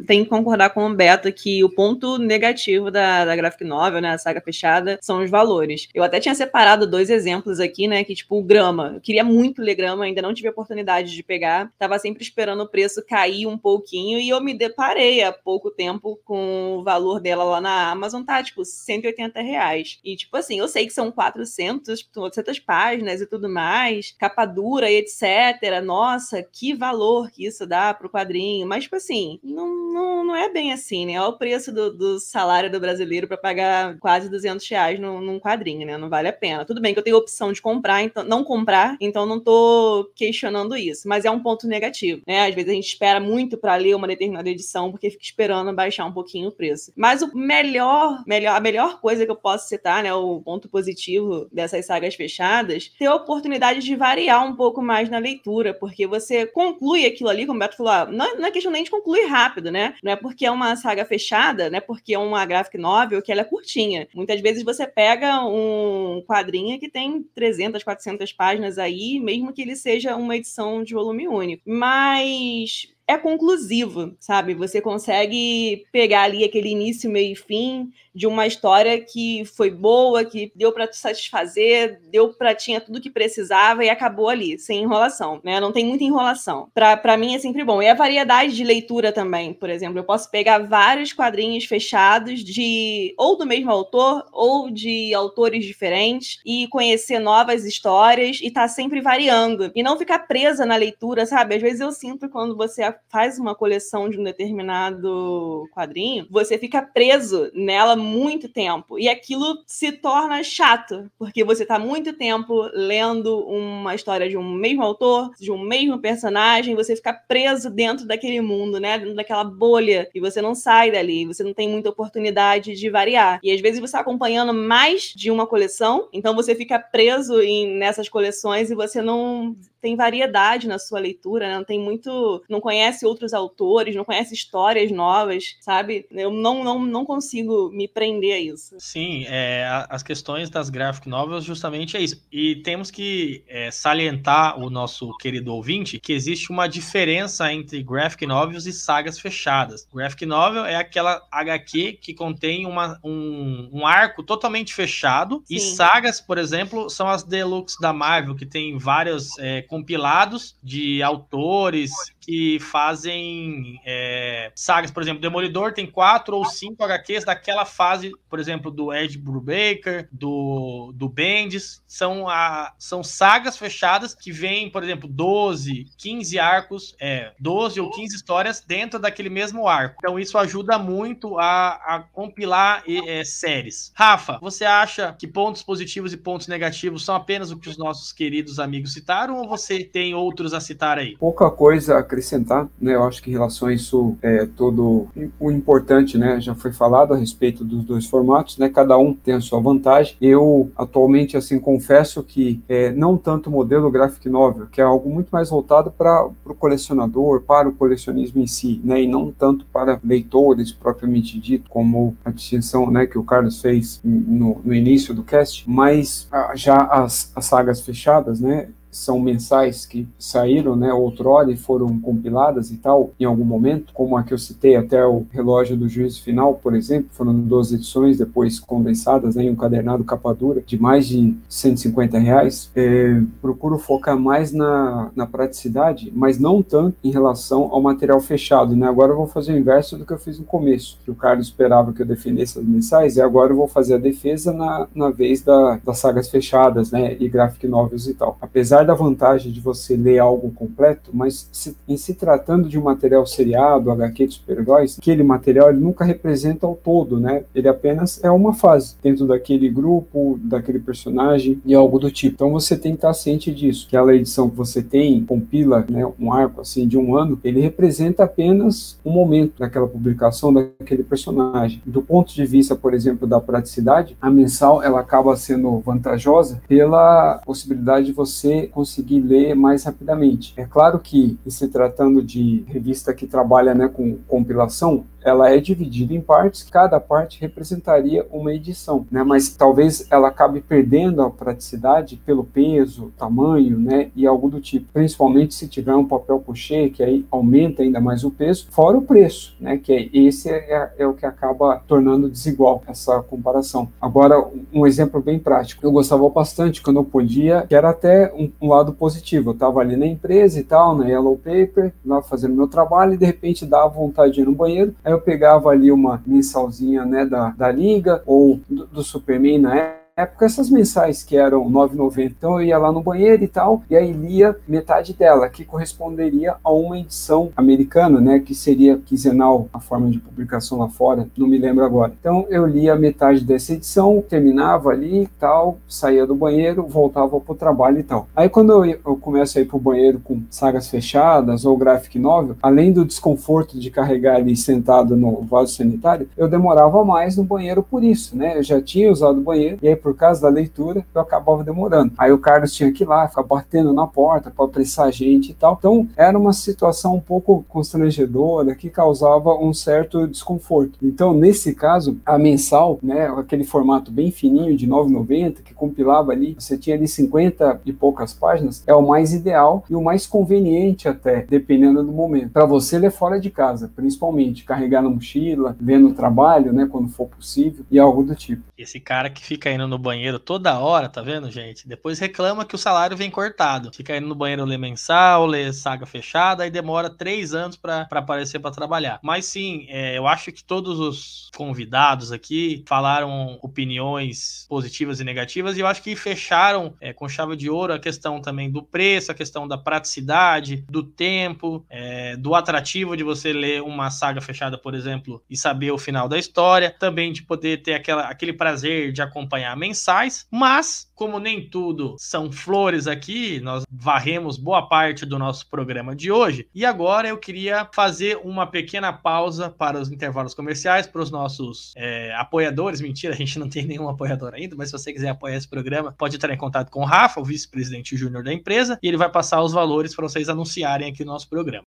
tem que concordar com o Beto que o ponto negativo da, da graphic novel, né, a saga fechada, são os valores. Eu até tinha separado dois exemplos aqui, né, que tipo, grama. Eu queria muito ler grama, ainda não tive oportunidade de pegar. Tava sempre esperando o preço cair um pouquinho e eu me deparei há pouco tempo com o valor dela lá na Amazon, tá, tipo, 180 reais. E, tipo assim, eu sei que são 400 800 páginas e tudo mais, capa dura e etc. Nossa, que valor que isso dá pro quadrinho. Mas, tipo assim, não, não, não é bem assim, né? Olha o preço do, do salário do brasileiro para pagar quase 200 reais num, num, quadrinho, né? Não vale a pena. Tudo bem que eu tenho opção de comprar, então não comprar, então não tô questionando isso. Mas é um ponto negativo, né? Às vezes a gente espera muito para ler uma determinada edição porque fica esperando baixar um pouquinho o preço. Mas o melhor, melhor a melhor coisa que eu posso citar, né? O ponto positivo dessas sagas fechadas, ter a oportunidade de variar um pouco mais na leitura, porque você conclui aquilo ali, como o Beto falou, ah, não, não é questão nem de concluir rápido, né? Não é porque é uma saga fechada, né? Porque é uma graphic novel que ela é curtinha. Muitas vezes você pega um quadrinho que tem 300, 400 páginas aí, mesmo que ele seja uma edição de volume único. Mas é conclusivo, sabe? Você consegue pegar ali aquele início, meio e fim de uma história que foi boa, que deu para te satisfazer, deu para tinha tudo que precisava e acabou ali, sem enrolação, né? Não tem muita enrolação. Para mim é sempre bom. E a variedade de leitura também, por exemplo, eu posso pegar vários quadrinhos fechados de ou do mesmo autor ou de autores diferentes e conhecer novas histórias e tá sempre variando e não ficar presa na leitura, sabe? Às vezes eu sinto quando você faz uma coleção de um determinado quadrinho, você fica preso nela muito tempo. E aquilo se torna chato, porque você está muito tempo lendo uma história de um mesmo autor, de um mesmo personagem, você fica preso dentro daquele mundo, né? Dentro daquela bolha, e você não sai dali, você não tem muita oportunidade de variar. E às vezes você está acompanhando mais de uma coleção, então você fica preso em, nessas coleções e você não tem variedade na sua leitura, né? não tem muito, não conhece outros autores, não conhece histórias novas, sabe? Eu não, não, não consigo me prender a isso. Sim, é, as questões das graphic novels justamente é isso. E temos que é, salientar o nosso querido ouvinte que existe uma diferença entre graphic novels e sagas fechadas. Graphic novel é aquela HQ que contém uma, um, um arco totalmente fechado Sim. e sagas, por exemplo, são as deluxe da Marvel que tem vários é, compilados de autores que fazem é, sagas, por exemplo, Demolidor tem quatro ou cinco HQs daquela fase, por exemplo, do Ed Brubaker, do, do Bendis, são, a, são sagas fechadas que vêm, por exemplo, 12, 15 arcos, é, 12 ou 15 histórias dentro daquele mesmo arco. Então isso ajuda muito a, a compilar é, séries. Rafa, você acha que pontos positivos e pontos negativos são apenas o que os nossos queridos amigos citaram ou você tem outros a citar aí? Pouca coisa a acrescentar, né? Eu acho que em relação a isso, é, todo o importante, né? Já foi falado a respeito dos dois formatos, né? Cada um tem a sua vantagem. Eu, atualmente, assim, confesso que é, não tanto o modelo graphic novel, que é algo muito mais voltado para o colecionador, para o colecionismo em si, né? E não tanto para leitores propriamente dito, como a distinção, né? Que o Carlos fez no, no início do cast, mas já as, as sagas fechadas, né? São mensais que saíram, né, outrora e foram compiladas e tal, em algum momento, como a que eu citei até o Relógio do Juízo Final, por exemplo, foram duas edições depois condensadas né, em um cadernado capa dura de mais de 150 reais. É, procuro focar mais na, na praticidade, mas não tanto em relação ao material fechado, né? Agora eu vou fazer o inverso do que eu fiz no começo, que o Carlos esperava que eu defendesse as mensais, e agora eu vou fazer a defesa na, na vez da, das sagas fechadas, né, e graphic novels e tal. Apesar da vantagem de você ler algo completo, mas se, em se tratando de um material seriado, HQ de super-heróis, aquele material ele nunca representa o todo, né? Ele apenas é uma fase dentro daquele grupo, daquele personagem e algo do tipo. Então você tem que estar ciente disso. Aquela edição que você tem, compila né, um arco assim de um ano, ele representa apenas um momento daquela publicação daquele personagem. Do ponto de vista, por exemplo, da praticidade, a mensal ela acaba sendo vantajosa pela possibilidade de você conseguir ler mais rapidamente. É claro que, se tratando de revista que trabalha né, com compilação, ela é dividida em partes, cada parte representaria uma edição, né? Mas talvez ela acabe perdendo a praticidade pelo peso, tamanho, né? E algo do tipo. Principalmente se tiver um papel couché, que aí aumenta ainda mais o peso, fora o preço, né? Que é, esse é, é o que acaba tornando desigual essa comparação. Agora, um exemplo bem prático. Eu gostava bastante quando eu podia, que era até um, um lado positivo. Eu estava ali na empresa e tal, na Yellow Paper, lá fazendo meu trabalho, e de repente dava vontade de ir no banheiro. Aí eu pegava ali uma mensalzinha né, da, da Liga ou do, do Superman na época época essas mensais que eram 9,90. Então eu ia lá no banheiro e tal, e aí lia metade dela, que corresponderia a uma edição americana, né, que seria quinzenal a forma de publicação lá fora, não me lembro agora. Então eu lia metade dessa edição, terminava ali e tal, saía do banheiro, voltava pro trabalho e tal. Aí quando eu, eu começo a ir pro banheiro com sagas fechadas ou graphic novel, além do desconforto de carregar ali sentado no vaso sanitário, eu demorava mais no banheiro por isso, né? Eu já tinha usado o banheiro e aí por causa da leitura, eu acabava demorando. Aí o Carlos tinha que ir lá, ficar batendo na porta para apressar a gente e tal. Então era uma situação um pouco constrangedora que causava um certo desconforto. Então, nesse caso, a mensal, né, aquele formato bem fininho de 9,90 que compilava ali, você tinha ali 50 e poucas páginas, é o mais ideal e o mais conveniente até, dependendo do momento. Para você ler fora de casa, principalmente, carregar na mochila, ver no trabalho, né, quando for possível e algo do tipo. Esse cara que fica indo no no banheiro toda hora, tá vendo, gente? Depois reclama que o salário vem cortado. Fica indo no banheiro ler mensal, ler saga fechada, aí demora três anos para aparecer para trabalhar. Mas sim, é, eu acho que todos os convidados aqui falaram opiniões positivas e negativas, e eu acho que fecharam é, com chave de ouro a questão também do preço, a questão da praticidade, do tempo, é, do atrativo de você ler uma saga fechada, por exemplo, e saber o final da história, também de poder ter aquela, aquele prazer de acompanhamento mensais, mas como nem tudo são flores aqui, nós varremos boa parte do nosso programa de hoje. E agora eu queria fazer uma pequena pausa para os intervalos comerciais, para os nossos é, apoiadores. Mentira, a gente não tem nenhum apoiador ainda, mas se você quiser apoiar esse programa, pode entrar em contato com o Rafa, o vice-presidente júnior da empresa, e ele vai passar os valores para vocês anunciarem aqui no nosso programa.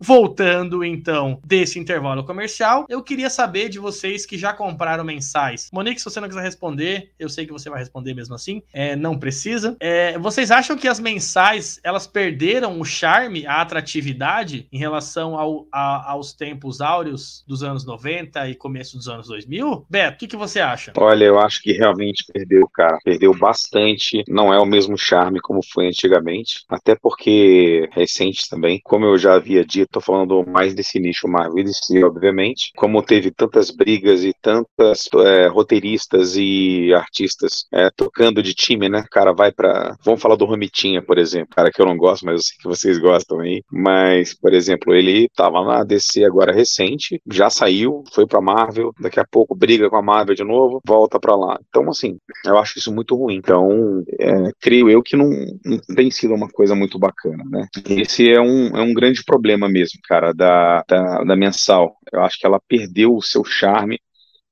Voltando então desse intervalo comercial, eu queria saber de vocês que já compraram mensais. Monique, se você não quiser responder, eu sei que você vai responder mesmo assim, é, não precisa. É, vocês acham que as mensais elas perderam o charme, a atratividade em relação ao, a, aos tempos áureos dos anos 90 e começo dos anos 2000? Beto, o que, que você acha? Olha, eu acho que realmente perdeu, cara. Perdeu bastante. Não é o mesmo charme como foi antigamente, até porque recente também, como eu já havia dito tô falando mais desse nicho Marvel e DC, obviamente, como teve tantas brigas e tantas é, roteiristas e artistas é, tocando de time, né? Cara, vai para Vamos falar do Romitinha, por exemplo, cara que eu não gosto, mas eu sei que vocês gostam aí. Mas, por exemplo, ele tava na DC agora recente, já saiu, foi pra Marvel, daqui a pouco briga com a Marvel de novo, volta pra lá. Então, assim, eu acho isso muito ruim. Então, é, creio eu que não, não tem sido uma coisa muito bacana, né? Esse é um, é um grande problema mesmo mesmo, cara, da, da, da mensal. Eu acho que ela perdeu o seu charme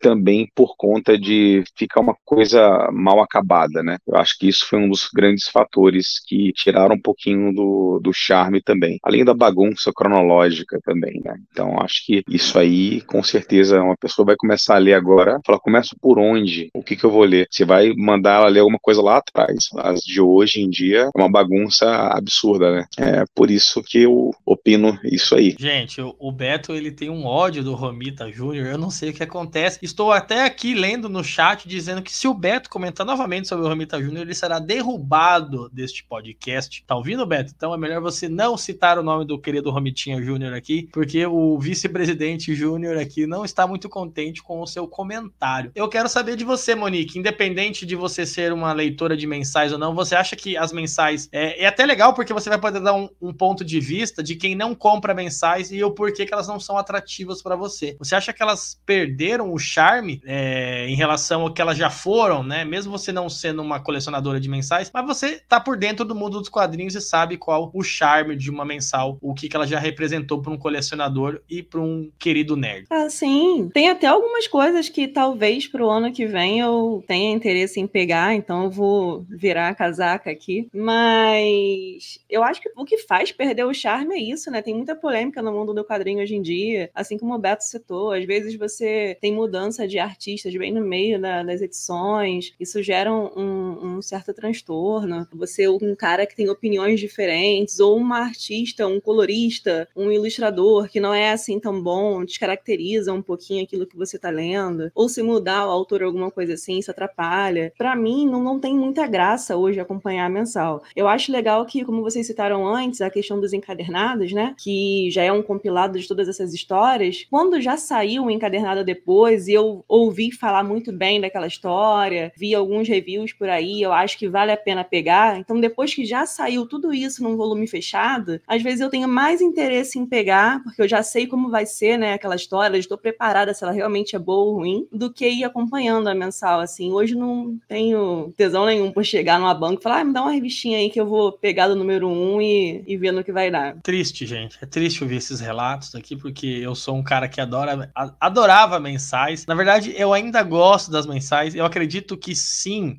também por conta de ficar uma coisa mal acabada, né? Eu acho que isso foi um dos grandes fatores que tiraram um pouquinho do, do charme também, além da bagunça cronológica também, né? Então acho que isso aí, com certeza, uma pessoa vai começar a ler agora, fala, começo por onde? O que que eu vou ler? Você vai mandar ela ler alguma coisa lá atrás. As de hoje em dia é uma bagunça absurda, né? É por isso que eu opino isso aí. Gente, o Beto, ele tem um ódio do Romita Júnior, eu não sei o que acontece Estou até aqui lendo no chat dizendo que se o Beto comentar novamente sobre o Romita Júnior, ele será derrubado deste podcast. Tá ouvindo, Beto? Então é melhor você não citar o nome do querido Romitinha Júnior aqui, porque o vice-presidente Júnior aqui não está muito contente com o seu comentário. Eu quero saber de você, Monique, independente de você ser uma leitora de mensais ou não, você acha que as mensais é, é até legal porque você vai poder dar um, um, ponto de vista de quem não compra mensais e o porquê que elas não são atrativas para você. Você acha que elas perderam o charme é, em relação ao que elas já foram, né? Mesmo você não sendo uma colecionadora de mensais, mas você tá por dentro do mundo dos quadrinhos e sabe qual o charme de uma mensal, o que, que ela já representou para um colecionador e para um querido nerd. Ah, sim. Tem até algumas coisas que talvez pro ano que vem eu tenha interesse em pegar, então eu vou virar a casaca aqui. Mas eu acho que o que faz perder o charme é isso, né? Tem muita polêmica no mundo do quadrinho hoje em dia, assim como o Beto citou. Às vezes você tem mudança mudança de artistas bem no meio da, das edições, isso gera um, um, certo transtorno. Você um cara que tem opiniões diferentes, ou uma artista, um colorista, um ilustrador que não é assim tão bom, descaracteriza um pouquinho aquilo que você está lendo, ou se mudar o autor alguma coisa assim, isso atrapalha. Para mim, não, não tem muita graça hoje acompanhar a mensal. Eu acho legal que, como vocês citaram antes, a questão dos encadernados, né? Que já é um compilado de todas essas histórias. Quando já saiu o encadernado depois e eu ouvi falar muito bem daquela história, vi alguns reviews por aí, eu acho que vale a pena pegar. Então, depois que já saiu tudo isso num volume fechado, às vezes eu tenho mais interesse em pegar, porque eu já sei como vai ser, né, aquela história, estou preparada se ela realmente é boa ou ruim, do que ir acompanhando a mensal, assim. Hoje não tenho tesão nenhum por chegar numa banca e falar, ah, me dá uma revistinha aí que eu vou pegar do número um e, e ver no que vai dar. Triste, gente. É triste ouvir esses relatos aqui, porque eu sou um cara que adora, adorava mensais. Na verdade, eu ainda gosto das mensais. Eu acredito que sim,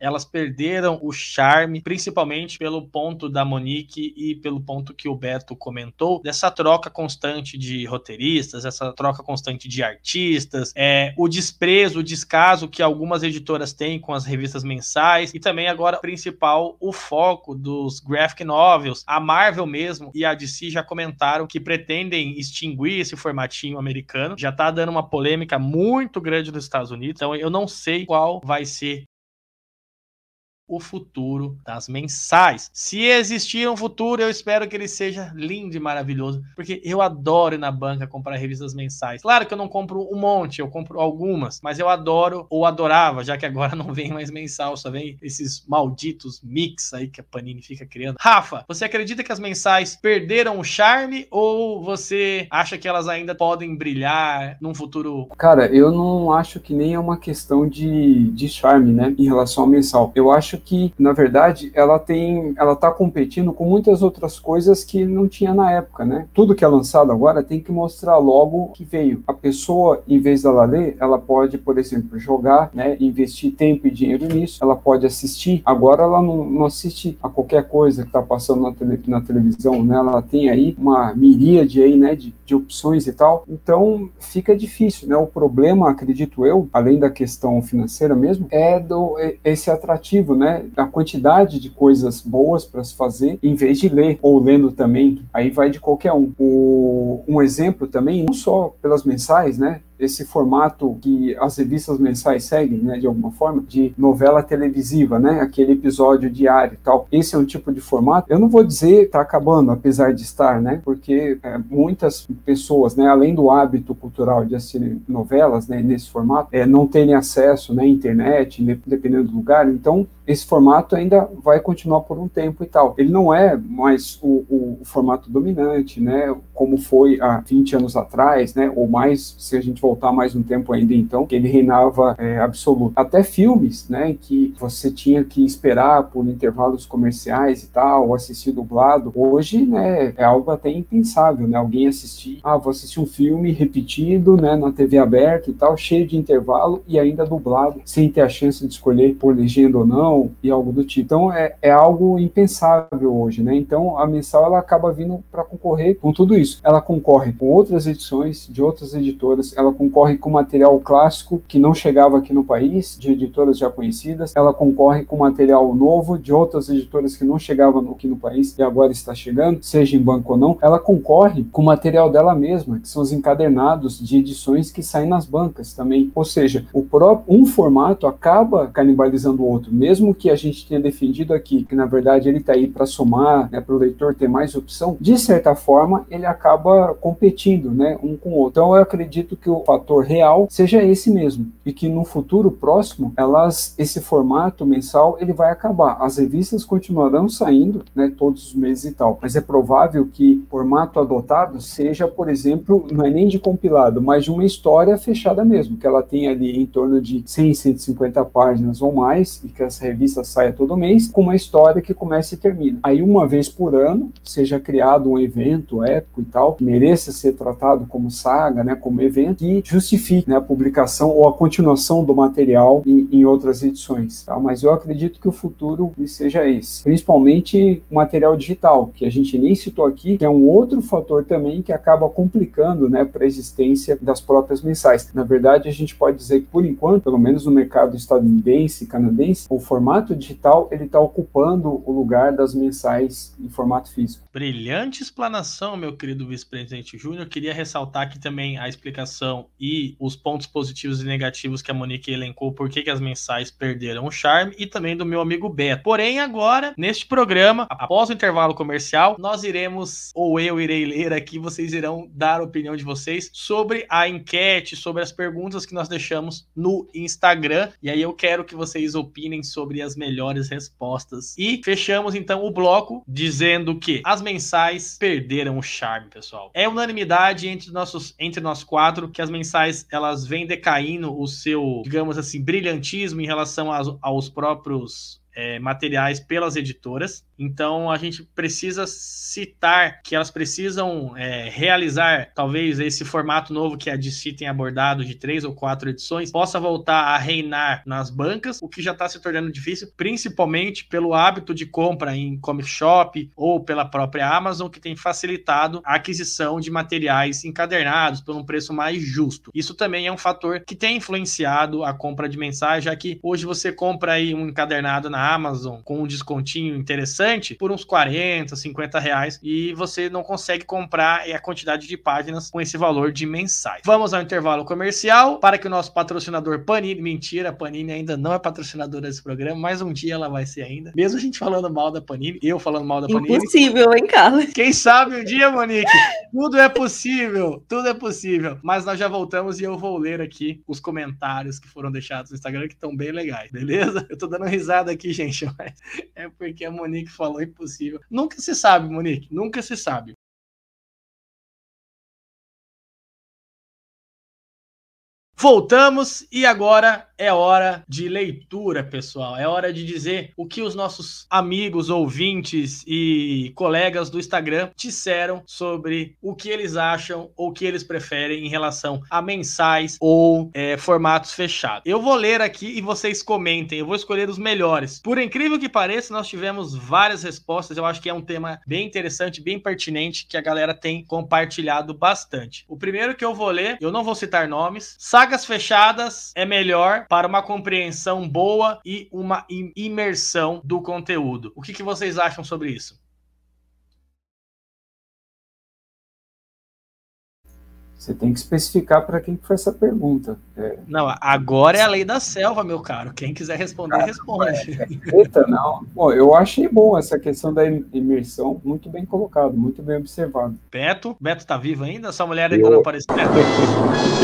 elas perderam o charme, principalmente pelo ponto da Monique e pelo ponto que o Beto comentou, dessa troca constante de roteiristas, essa troca constante de artistas, é, o desprezo, o descaso que algumas editoras têm com as revistas mensais, e também agora, principal, o foco dos graphic novels. A Marvel mesmo e a DC já comentaram que pretendem extinguir esse formatinho americano. Já tá dando uma polêmica muito grande nos Estados Unidos, então eu não sei qual vai ser o futuro das mensais. Se existir um futuro, eu espero que ele seja lindo e maravilhoso, porque eu adoro ir na banca comprar revistas mensais. Claro que eu não compro um monte, eu compro algumas, mas eu adoro ou adorava, já que agora *laughs* não vem mais mensal, só vem esses malditos mix aí que a Panini fica criando. Rafa, você acredita que as mensais perderam o charme ou você acha que elas ainda podem brilhar num futuro? Cara, eu não acho que nem é uma questão de, de charme, né, em relação ao mensal. Eu acho que, na verdade, ela tem, ela tá competindo com muitas outras coisas que não tinha na época, né? Tudo que é lançado agora tem que mostrar logo que veio. A pessoa, em vez dela ler, ela pode, por exemplo, jogar, né, investir tempo e dinheiro nisso, ela pode assistir. Agora ela não, não assiste a qualquer coisa que está passando na, tele, na, televisão, né? Ela tem aí uma miríade aí, né, de, de opções e tal. Então fica difícil, né? O problema, acredito eu, além da questão financeira mesmo, é do é esse atrativo, né? A quantidade de coisas boas para se fazer, em vez de ler ou lendo também. Aí vai de qualquer um. O, um exemplo também, não só pelas mensais, né? Esse formato que as revistas mensais seguem, né, de alguma forma, de novela televisiva, né, aquele episódio diário e tal. Esse é um tipo de formato. Eu não vou dizer está acabando, apesar de estar, né, porque é, muitas pessoas, né, além do hábito cultural de assistir novelas, né, nesse formato, é, não terem acesso, né, à internet, dependendo do lugar, então esse formato ainda vai continuar por um tempo e tal. Ele não é mais o, o, o formato dominante, né, como foi há 20 anos atrás, né, ou mais, se a gente voltar mais um tempo ainda então, que ele reinava é, absoluto. Até filmes, né, que você tinha que esperar por intervalos comerciais e tal, ou assistir dublado, hoje, né, é algo até impensável, né, alguém assistir, ah, vou assistir um filme repetido, né, na TV aberta e tal, cheio de intervalo e ainda dublado, sem ter a chance de escolher por legenda ou não, e algo do tipo. Então, é, é algo impensável hoje, né, então a mensal, ela acaba vindo para concorrer com tudo isso. Ela concorre com outras edições de outras editoras, ela concorre com material clássico que não chegava aqui no país, de editoras já conhecidas. Ela concorre com material novo de outras editoras que não chegavam aqui no país e agora está chegando, seja em banco ou não. Ela concorre com material dela mesma, que são os encadernados de edições que saem nas bancas também. Ou seja, o próprio um formato acaba canibalizando o outro, mesmo que a gente tenha defendido aqui que na verdade ele está aí para somar, né, para o leitor ter mais opção. De certa forma, ele acaba competindo, né, um com o outro. Então eu acredito que o fator real seja esse mesmo e que no futuro próximo elas esse formato mensal ele vai acabar. As revistas continuarão saindo, né, todos os meses e tal, mas é provável que o formato adotado seja, por exemplo, não é nem de compilado, mas de uma história fechada mesmo, que ela tem ali em torno de 100, 150 páginas ou mais e que essa revista saia todo mês com uma história que começa e termina. Aí uma vez por ano seja criado um evento épico e tal, mereça ser tratado como saga, né, como evento justifique né, a publicação ou a continuação do material em, em outras edições. Tá? Mas eu acredito que o futuro seja esse, principalmente o material digital, que a gente nem citou aqui, que é um outro fator também que acaba complicando né, para a existência das próprias mensais. Na verdade, a gente pode dizer que, por enquanto, pelo menos no mercado estadunidense e canadense, o formato digital ele está ocupando o lugar das mensais em formato físico. Brilhante explanação, meu querido vice-presidente Júnior. Queria ressaltar aqui também a explicação e os pontos positivos e negativos que a Monique elencou, por que, que as mensais perderam o charme, e também do meu amigo Beto. Porém, agora, neste programa, após o intervalo comercial, nós iremos, ou eu irei ler aqui, vocês irão dar a opinião de vocês sobre a enquete, sobre as perguntas que nós deixamos no Instagram. E aí eu quero que vocês opinem sobre as melhores respostas. E fechamos então o bloco dizendo que as mensais perderam o charme, pessoal. É unanimidade entre nossos entre nós quatro que as mensais elas vêm decaindo o seu, digamos assim, brilhantismo em relação aos, aos próprios é, materiais pelas editoras. Então a gente precisa citar que elas precisam é, realizar talvez esse formato novo que a DC tem abordado de três ou quatro edições possa voltar a reinar nas bancas, o que já está se tornando difícil, principalmente pelo hábito de compra em comic shop ou pela própria Amazon, que tem facilitado a aquisição de materiais encadernados por um preço mais justo. Isso também é um fator que tem influenciado a compra de mensagem, já que hoje você compra aí um encadernado na na Amazon com um descontinho interessante por uns 40, 50 reais e você não consegue comprar a quantidade de páginas com esse valor de mensais. Vamos ao intervalo comercial para que o nosso patrocinador Panini, mentira, Panini ainda não é patrocinador desse programa, mas um dia ela vai ser ainda. Mesmo a gente falando mal da Panini, eu falando mal da Panini. Impossível, hein, Carlos? Quem sabe um dia, Monique? Tudo é possível, tudo é possível. Mas nós já voltamos e eu vou ler aqui os comentários que foram deixados no Instagram que estão bem legais, beleza? Eu tô dando risada aqui, *laughs* gente, mas é porque a Monique falou impossível. Nunca se sabe, Monique, nunca se sabe. Voltamos e agora é hora de leitura, pessoal. É hora de dizer o que os nossos amigos, ouvintes e colegas do Instagram disseram sobre o que eles acham ou o que eles preferem em relação a mensais ou é, formatos fechados. Eu vou ler aqui e vocês comentem. Eu vou escolher os melhores. Por incrível que pareça, nós tivemos várias respostas. Eu acho que é um tema bem interessante, bem pertinente, que a galera tem compartilhado bastante. O primeiro que eu vou ler, eu não vou citar nomes. Sagas fechadas é melhor para uma compreensão boa e uma imersão do conteúdo. O que, que vocês acham sobre isso? Você tem que especificar para quem foi essa pergunta. É... Não, agora é a lei da selva, meu caro. Quem quiser responder, ah, responde. Eita, não. Bom, eu achei bom essa questão da imersão, muito bem colocado, muito bem observado. Beto, Beto tá vivo ainda? Sua mulher ainda eu... não apareceu? *laughs*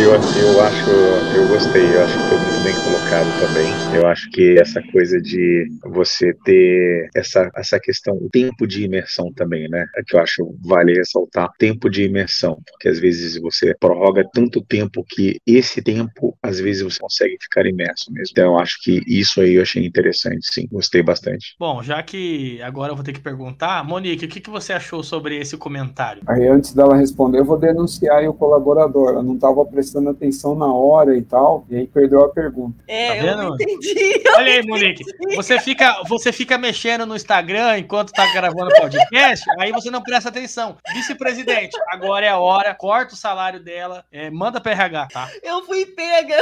eu, eu acho, eu gostei, eu acho que foi muito bem colocado também. Eu acho que essa coisa de você ter essa, essa questão, o tempo de imersão também, né? É que eu acho vale ressaltar, tempo de imersão, porque às vezes você você prorroga tanto tempo que esse tempo, às vezes, você consegue ficar imerso mesmo. Então, eu acho que isso aí eu achei interessante, sim. Gostei bastante. Bom, já que agora eu vou ter que perguntar, Monique, o que, que você achou sobre esse comentário? Aí, antes dela responder, eu vou denunciar o colaborador. Ela não estava prestando atenção na hora e tal, e aí perdeu a pergunta. É, tá eu não entendi. Olha aí, Monique. Você fica, você fica mexendo no Instagram enquanto tá gravando podcast, aí você não presta atenção. Vice-presidente, agora é a hora, corta o salário dela, é, manda pra RH, tá? Eu fui pega.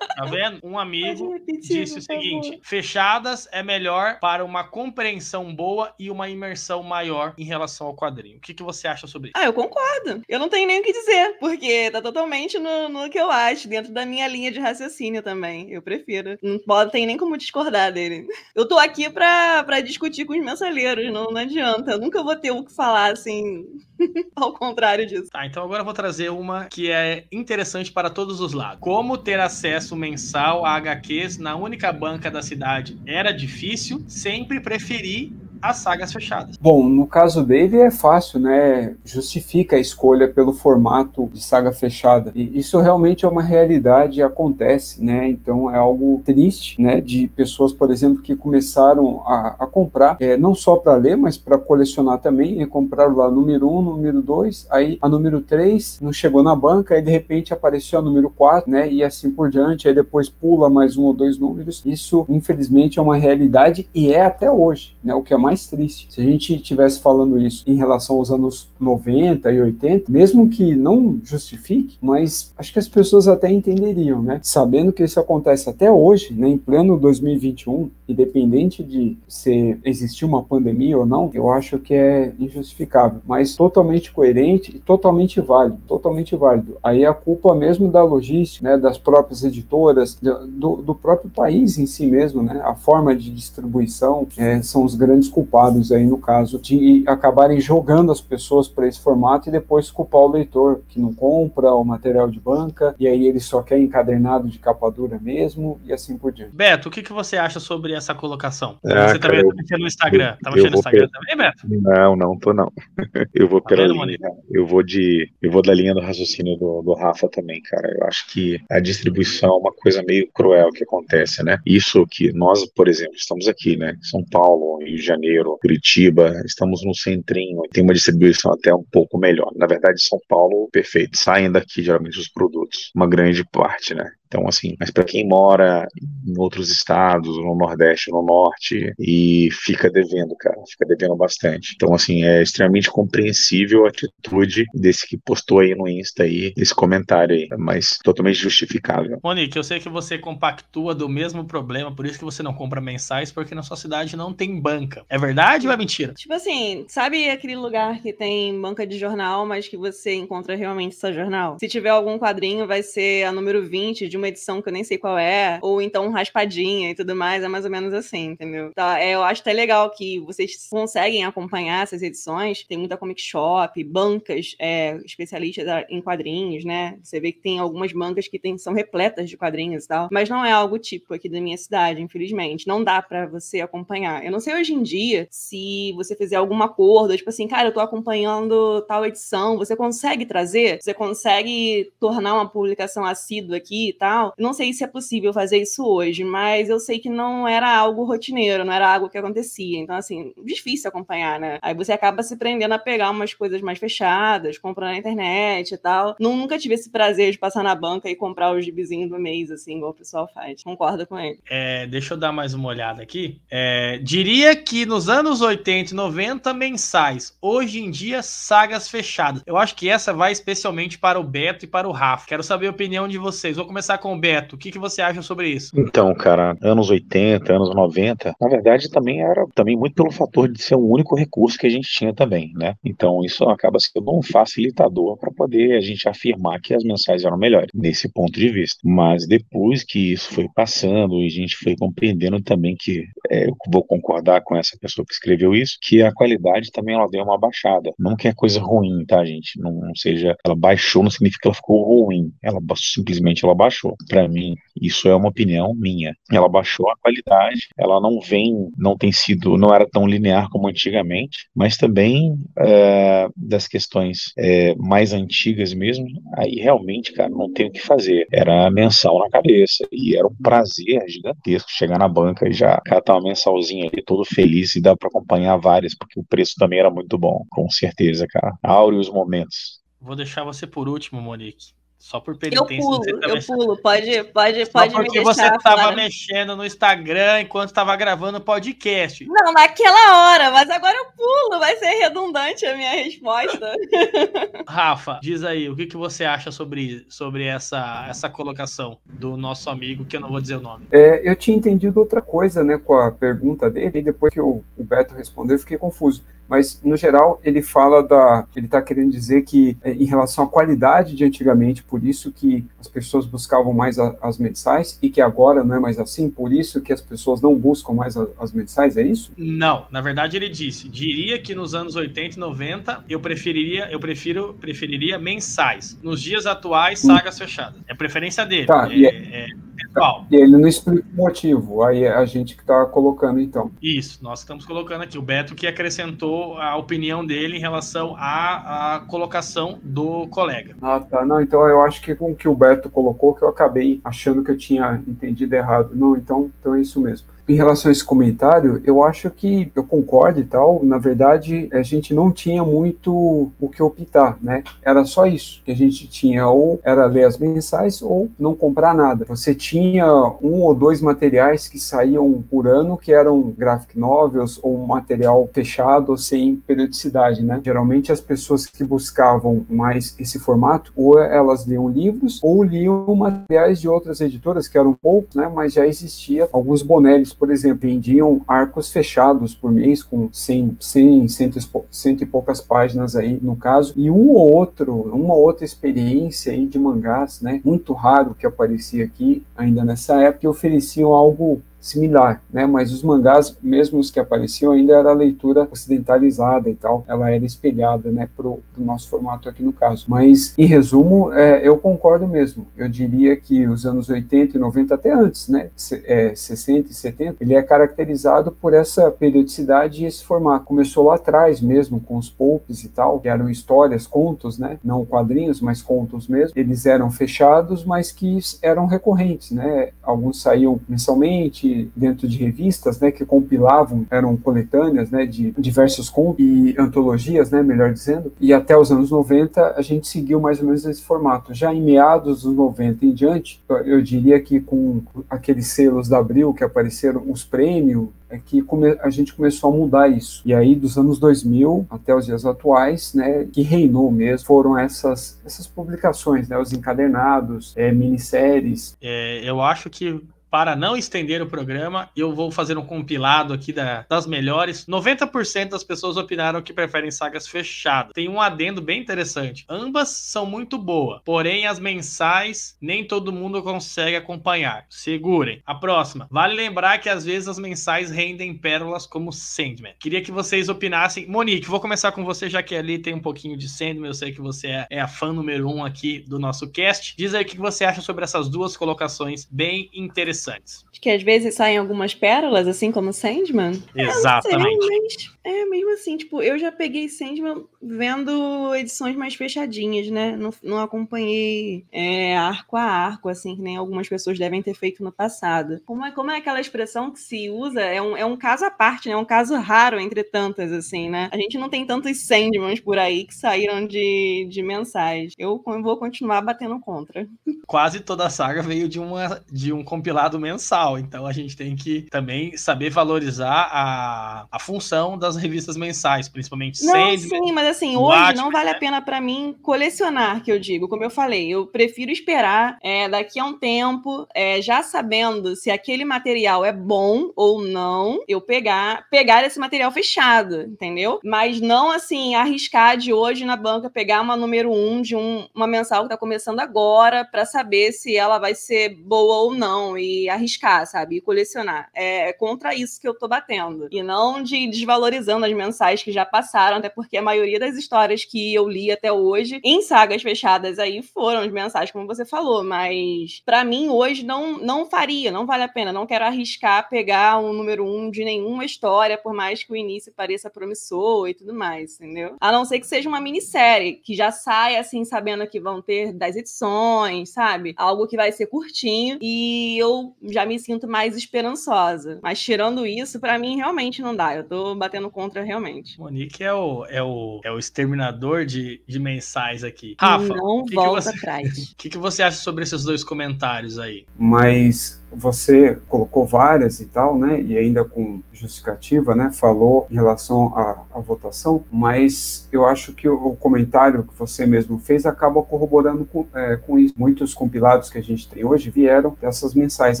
Tá vendo? Um amigo disse o seguinte: fechadas é melhor para uma compreensão boa e uma imersão maior em relação ao quadrinho. O que, que você acha sobre isso? Ah, eu concordo. Eu não tenho nem o que dizer, porque tá totalmente no, no que eu acho, dentro da minha linha de raciocínio também. Eu prefiro. Não pode, tem nem como discordar dele. Eu tô aqui pra, pra discutir com os mensaleiros, não, não adianta. Eu nunca vou ter o que falar assim, *laughs* ao contrário disso. Tá, então agora eu vou trazer uma que é interessante para todos os lados. Como ter acesso mensal a HQs na única banca da cidade era difícil, sempre preferi as sagas fechadas. Bom, no caso dele é fácil, né? Justifica a escolha pelo formato de saga fechada. E isso realmente é uma realidade acontece, né? Então é algo triste, né? De pessoas, por exemplo, que começaram a, a comprar, é, não só para ler, mas para colecionar também, e compraram lá número 1, um, número 2, aí a número 3 não chegou na banca, aí de repente apareceu a número 4, né? E assim por diante, aí depois pula mais um ou dois números. Isso, infelizmente, é uma realidade e é até hoje, né? O que é mais mais triste. Se a gente estivesse falando isso em relação aos anos 90 e 80, mesmo que não justifique, mas acho que as pessoas até entenderiam, né? Sabendo que isso acontece até hoje, né, em pleno 2021, independente de se existir uma pandemia ou não, eu acho que é injustificável, mas totalmente coerente e totalmente válido, totalmente válido. Aí a culpa mesmo da logística, né, das próprias editoras, do, do próprio país em si mesmo, né, a forma de distribuição é, são os grandes culpados aí no caso de acabarem jogando as pessoas para esse formato e depois culpar o leitor que não compra o material de banca e aí ele só quer encadernado de capa dura mesmo e assim por diante. Beto, o que, que você acha sobre essa colocação? Ah, você cara, também tá mexendo no Instagram. Tá mexendo no Instagram também, Beto? Não, não tô não. *laughs* eu vou tá pela vendo, linha, eu vou de eu vou da linha do raciocínio do, do Rafa também, cara. Eu acho que a distribuição é uma coisa meio cruel que acontece, né? Isso que nós, por exemplo, estamos aqui, né? São Paulo, Rio de Janeiro, Janeiro, Curitiba, estamos no centrinho, tem uma distribuição até um pouco melhor. Na verdade, São Paulo, perfeito. Saem daqui geralmente os produtos, uma grande parte, né? Então, assim, mas para quem mora em outros estados, no Nordeste, no Norte, e fica devendo, cara, fica devendo bastante. Então, assim, é extremamente compreensível a atitude desse que postou aí no Insta aí, esse comentário aí, mas totalmente justificável. Monique, eu sei que você compactua do mesmo problema, por isso que você não compra mensais, porque na sua cidade não tem banca. É verdade ou é mentira? Tipo assim, sabe aquele lugar que tem banca de jornal, mas que você encontra realmente essa jornal? Se tiver algum quadrinho, vai ser a número 20 de uma edição que eu nem sei qual é, ou então raspadinha e tudo mais, é mais ou menos assim, entendeu? Tá, é, eu acho até legal que vocês conseguem acompanhar essas edições, tem muita comic shop, bancas é, especialistas em quadrinhos, né? Você vê que tem algumas bancas que tem, são repletas de quadrinhos e tal, mas não é algo tipo aqui da minha cidade, infelizmente. Não dá para você acompanhar. Eu não sei hoje em dia se você fizer algum acordo, tipo assim, cara, eu tô acompanhando tal edição, você consegue trazer? Você consegue tornar uma publicação assídua aqui e tal? Não sei se é possível fazer isso hoje, mas eu sei que não era algo rotineiro, não era algo que acontecia. Então, assim, difícil acompanhar, né? Aí você acaba se prendendo a pegar umas coisas mais fechadas, comprar na internet e tal. Nunca tive esse prazer de passar na banca e comprar os gibizinhos do mês, assim, igual o pessoal faz. Concorda com ele. É, deixa eu dar mais uma olhada aqui. É, diria que nos anos 80 e 90, mensais. Hoje em dia, sagas fechadas. Eu acho que essa vai especialmente para o Beto e para o Rafa. Quero saber a opinião de vocês. Vou começar com o Beto. O que, que você acha sobre isso? Então, cara, anos 80, anos 90, na verdade também era também muito pelo fator de ser o único recurso que a gente tinha também, né? Então isso acaba sendo um facilitador para poder a gente afirmar que as mensais eram melhores nesse ponto de vista. Mas depois que isso foi passando e a gente foi compreendendo também que é, eu vou concordar com essa pessoa que escreveu isso, que a qualidade também ela deu uma baixada. Não que é coisa ruim, tá, gente? Não, não seja ela baixou não significa que ela ficou ruim. Ela simplesmente ela baixou. Para mim, isso é uma opinião minha. Ela baixou a qualidade. Ela não vem, não tem sido, não era tão linear como antigamente, mas também é, das questões é, mais antigas mesmo. Aí realmente, cara, não tem o que fazer. Era mensal na cabeça e era um prazer gigantesco chegar na banca e já catar uma mensalzinha ali todo feliz e dá para acompanhar várias porque o preço também era muito bom, com certeza, cara. Áureos momentos. Vou deixar você por último, Monique. Só por penitência. Eu pulo, tá eu pulo. Pode, pode, Só pode porque me você estava mexendo no Instagram enquanto estava gravando o podcast. Não, naquela hora, mas agora eu pulo. Vai ser redundante a minha resposta. *laughs* Rafa, diz aí, o que, que você acha sobre, sobre essa, essa colocação do nosso amigo, que eu não vou dizer o nome? É, eu tinha entendido outra coisa, né, com a pergunta dele, e depois que o, o Beto respondeu, eu fiquei confuso mas no geral ele fala da, ele está querendo dizer que é, em relação à qualidade de antigamente, por isso que as pessoas buscavam mais a, as mensais e que agora não é mais assim, por isso que as pessoas não buscam mais a, as mensais, é isso? Não, na verdade ele disse, diria que nos anos 80 e 90 eu preferiria, eu prefiro, preferiria mensais. Nos dias atuais, sagas hum. fechadas. É preferência dele. Tá, é, é, é pessoal. E ele não explica o motivo, aí é a gente que está colocando então. Isso, nós estamos colocando aqui o Beto que acrescentou a opinião dele em relação à, à colocação do colega. Ah, tá. Não, então eu acho que com o que o Beto colocou, que eu acabei achando que eu tinha entendido errado. Não, então, então é isso mesmo. Em relação a esse comentário, eu acho que eu concordo e tal. Na verdade, a gente não tinha muito o que optar, né? Era só isso que a gente tinha, ou era ler as mensais ou não comprar nada. Você tinha um ou dois materiais que saíam por ano, que eram graphic novels ou material fechado sem periodicidade, né? Geralmente as pessoas que buscavam mais esse formato, ou elas liam livros ou liam materiais de outras editoras que eram poucos, né? Mas já existia alguns bonelis por exemplo, vendiam arcos fechados por mês, com 100, 100 cento, cento e poucas páginas aí, no caso, e um ou outro, uma outra experiência aí de mangás, né, muito raro que aparecia aqui, ainda nessa época, ofereciam algo similar, né? Mas os mangás, mesmo os que apareciam, ainda era leitura ocidentalizada e tal. Ela era espelhada, né, pro, pro nosso formato aqui no caso. Mas, em resumo, é, eu concordo mesmo. Eu diria que os anos 80 e 90, até antes, né, é, 60 e 70, ele é caracterizado por essa periodicidade e esse formato. Começou lá atrás mesmo, com os poupes e tal, que eram histórias, contos, né? Não quadrinhos, mas contos mesmo. Eles eram fechados, mas que eram recorrentes, né? Alguns saíam mensalmente, de dentro de revistas, né, que compilavam, eram coletâneas, né, de diversos contos e antologias, né, melhor dizendo. E até os anos 90 a gente seguiu mais ou menos esse formato. Já em meados dos 90 em diante, eu diria que com aqueles selos da Abril que apareceram, os prêmios, é que a gente começou a mudar isso. E aí, dos anos 2000 até os dias atuais, né, que reinou mesmo, foram essas, essas publicações, né, os encadernados, é, minisséries. É, eu acho que para não estender o programa, eu vou fazer um compilado aqui da, das melhores. 90% das pessoas opinaram que preferem sagas fechadas. Tem um adendo bem interessante. Ambas são muito boas, porém as mensais nem todo mundo consegue acompanhar. Segurem. A próxima. Vale lembrar que às vezes as mensais rendem pérolas como Sandman. Queria que vocês opinassem. Monique, vou começar com você, já que ali tem um pouquinho de Sandman. Eu sei que você é, é a fã número um aqui do nosso cast. Diz aí o que você acha sobre essas duas colocações bem interessantes interessantes. Acho que às vezes saem algumas pérolas, assim como Sandman. Exatamente. Sei, mas é mesmo assim, tipo, eu já peguei Sandman vendo edições mais fechadinhas, né? Não, não acompanhei é, arco a arco, assim, que nem algumas pessoas devem ter feito no passado. Como é, como é aquela expressão que se usa? É um, é um caso à parte, né? É um caso raro entre tantas, assim, né? A gente não tem tantos Sandmans por aí que saíram de, de mensais. Eu vou continuar batendo contra. Quase toda a saga veio de, uma, de um compilado mensal. Então a gente tem que também saber valorizar a, a função das revistas mensais, principalmente Não, Sandman, sim, mas assim, hoje Batman, não vale né? a pena para mim colecionar, que eu digo. Como eu falei, eu prefiro esperar é, daqui a um tempo, é, já sabendo se aquele material é bom ou não, eu pegar, pegar esse material fechado, entendeu? Mas não assim, arriscar de hoje na banca, pegar uma número um de um, uma mensal que tá começando agora para saber se ela vai ser boa ou não. E arriscar, sabe? E colecionar. É contra isso que eu tô batendo. E não de desvalorizando as mensais que já passaram, até porque a maioria das histórias que eu li até hoje, em sagas fechadas aí, foram as mensagens, como você falou. Mas para mim, hoje, não, não faria, não vale a pena. Não quero arriscar pegar um número um de nenhuma história, por mais que o início pareça promissor e tudo mais, entendeu? A não ser que seja uma minissérie, que já saia assim, sabendo que vão ter 10 edições, sabe? Algo que vai ser curtinho. E eu já me sinto mais esperançosa. Mas tirando isso, para mim realmente não dá. Eu tô batendo contra realmente. Monique é o, é o, é o exterminador de, de mensais aqui. Rafa, não que volta que você, atrás. *laughs* O que, que você acha sobre esses dois comentários aí? Mas você colocou várias e tal, né? E ainda com justificativa, né? Falou em relação à, à votação, mas eu acho que o, comentário que você mesmo fez acaba corroborando com, é, com isso. Muitos compilados que a gente tem hoje vieram dessas mensais.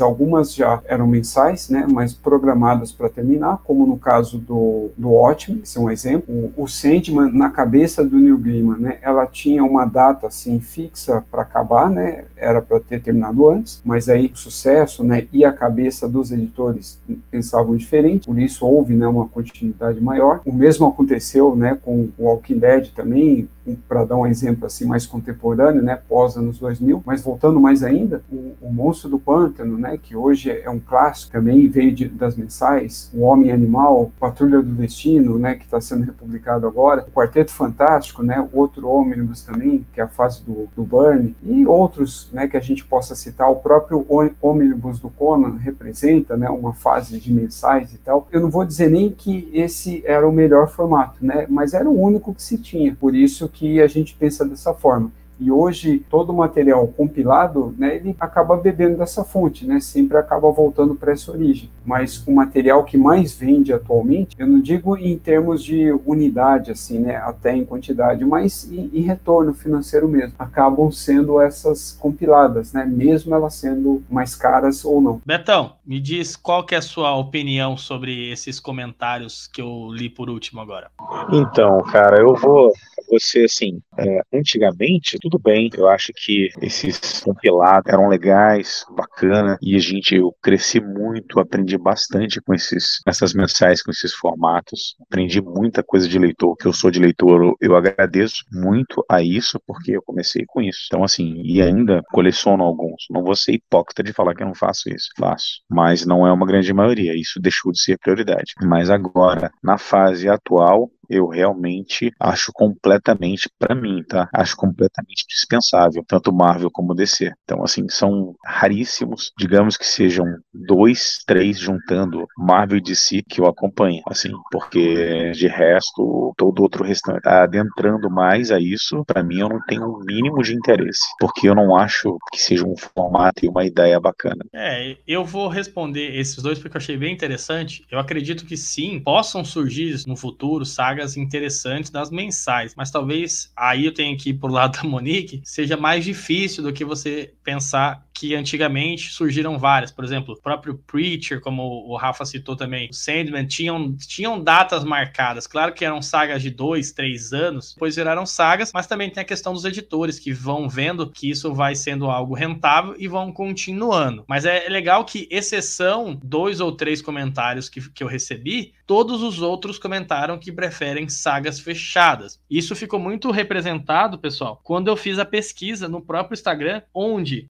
Algumas já eram mensais, né? Mas programadas para terminar, como no caso do, do Watchmen, esse é um exemplo. O, o Sandman, na cabeça do Neil Gaiman, né? Ela tinha uma data assim fixa para acabar, né? Era para ter terminado antes, mas aí o sucesso né, e a cabeça dos editores pensavam diferente, por isso houve né, uma continuidade maior. O mesmo aconteceu né, com o Walking Dead também, para dar um exemplo assim mais contemporâneo, né, pós anos 2000, mas voltando mais ainda, o, o Monstro do Pântano, né, que hoje é um clássico, também veio de, das mensais, O Homem Animal, Patrulha do Destino, né, que está sendo republicado agora, o Quarteto Fantástico, né, outro ônibus também, que é a fase do, do Burn, e outros, né, que a gente possa citar, o próprio ônibus do Conan representa, né, uma fase de mensais e tal. Eu não vou dizer nem que esse era o melhor formato, né, mas era o único que se tinha, por isso que a gente pensa dessa forma. E hoje todo o material compilado, né, ele acaba bebendo dessa fonte, né, sempre acaba voltando para essa origem. Mas o material que mais vende atualmente, eu não digo em termos de unidade, assim, né, até em quantidade, mas em, em retorno financeiro mesmo, acabam sendo essas compiladas, né, mesmo elas sendo mais caras ou não. Betão, me diz qual que é a sua opinião sobre esses comentários que eu li por último agora. Então, cara, eu vou você assim, é, antigamente tudo bem. Eu acho que esses compilados eram legais, bacana, e a gente, eu cresci muito, aprendi bastante com esses, essas mensais, com esses formatos. Aprendi muita coisa de leitor, que eu sou de leitor, eu agradeço muito a isso, porque eu comecei com isso. Então, assim, e ainda coleciono alguns. Não vou ser hipócrita de falar que eu não faço isso. Faço. Mas não é uma grande maioria. Isso deixou de ser prioridade. Mas agora, na fase atual, eu realmente acho completamente, para mim, tá? Acho completamente dispensável, tanto Marvel como DC. Então, assim, são raríssimos, digamos que sejam dois, três juntando Marvel e DC que eu acompanho, assim, porque de resto, todo outro restante, adentrando mais a isso, para mim eu não tenho o um mínimo de interesse, porque eu não acho que seja um formato e uma ideia bacana. É, eu vou responder esses dois porque eu achei bem interessante. Eu acredito que sim, possam surgir no futuro sagas interessantes das mensais, mas talvez aí eu tenho que ir pro lado da Monique, seja mais difícil do que você pensar que antigamente surgiram várias. Por exemplo, o próprio Preacher, como o Rafa citou também, o Sandman, tinham, tinham datas marcadas. Claro que eram sagas de dois, três anos, depois viraram sagas, mas também tem a questão dos editores que vão vendo que isso vai sendo algo rentável e vão continuando. Mas é legal que, exceção dois ou três comentários que, que eu recebi, todos os outros comentaram que preferem sagas fechadas. Isso ficou muito representado, pessoal, quando eu fiz a pesquisa no próprio Instagram, onde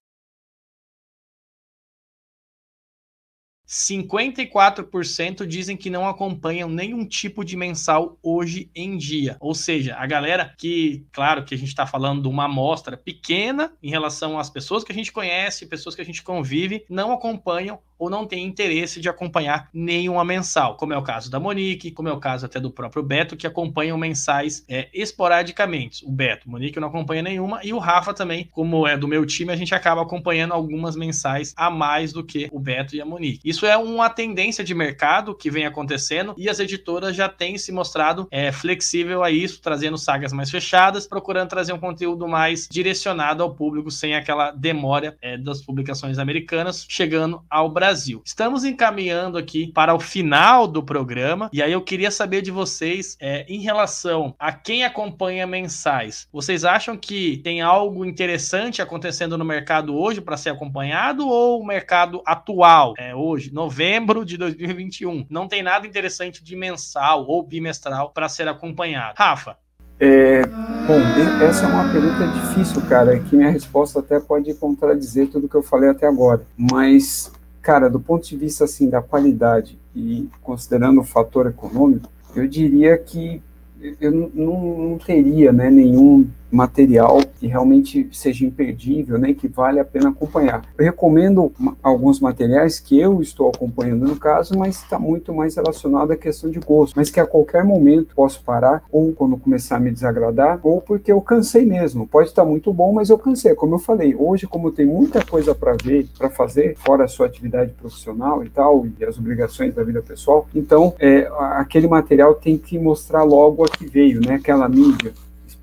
54% dizem que não acompanham nenhum tipo de mensal hoje em dia. Ou seja, a galera que, claro que a gente está falando de uma amostra pequena em relação às pessoas que a gente conhece, pessoas que a gente convive, não acompanham ou não tem interesse de acompanhar nenhuma mensal, como é o caso da Monique, como é o caso até do próprio Beto, que acompanham mensais é, esporadicamente. O Beto, Monique não acompanha nenhuma, e o Rafa também, como é do meu time, a gente acaba acompanhando algumas mensais a mais do que o Beto e a Monique. Isso é uma tendência de mercado que vem acontecendo e as editoras já têm se mostrado é, flexível a isso, trazendo sagas mais fechadas, procurando trazer um conteúdo mais direcionado ao público, sem aquela demora é, das publicações americanas, chegando ao Brasil Brasil. Estamos encaminhando aqui para o final do programa e aí eu queria saber de vocês é, em relação a quem acompanha mensais. Vocês acham que tem algo interessante acontecendo no mercado hoje para ser acompanhado ou o mercado atual, é, hoje, novembro de 2021, não tem nada interessante de mensal ou bimestral para ser acompanhado? Rafa, é, bom, essa é uma pergunta difícil, cara, que minha resposta até pode contradizer tudo que eu falei até agora. Mas Cara, do ponto de vista assim da qualidade e considerando o fator econômico, eu diria que eu não, não teria né, nenhum material que realmente seja imperdível, né, que vale a pena acompanhar. Eu recomendo alguns materiais que eu estou acompanhando no caso, mas está muito mais relacionado à questão de gosto, mas que a qualquer momento posso parar, ou quando começar a me desagradar, ou porque eu cansei mesmo. Pode estar muito bom, mas eu cansei. Como eu falei, hoje, como tem muita coisa para ver, para fazer, fora a sua atividade profissional e tal, e as obrigações da vida pessoal, então é, aquele material tem que mostrar logo a que veio, né, aquela mídia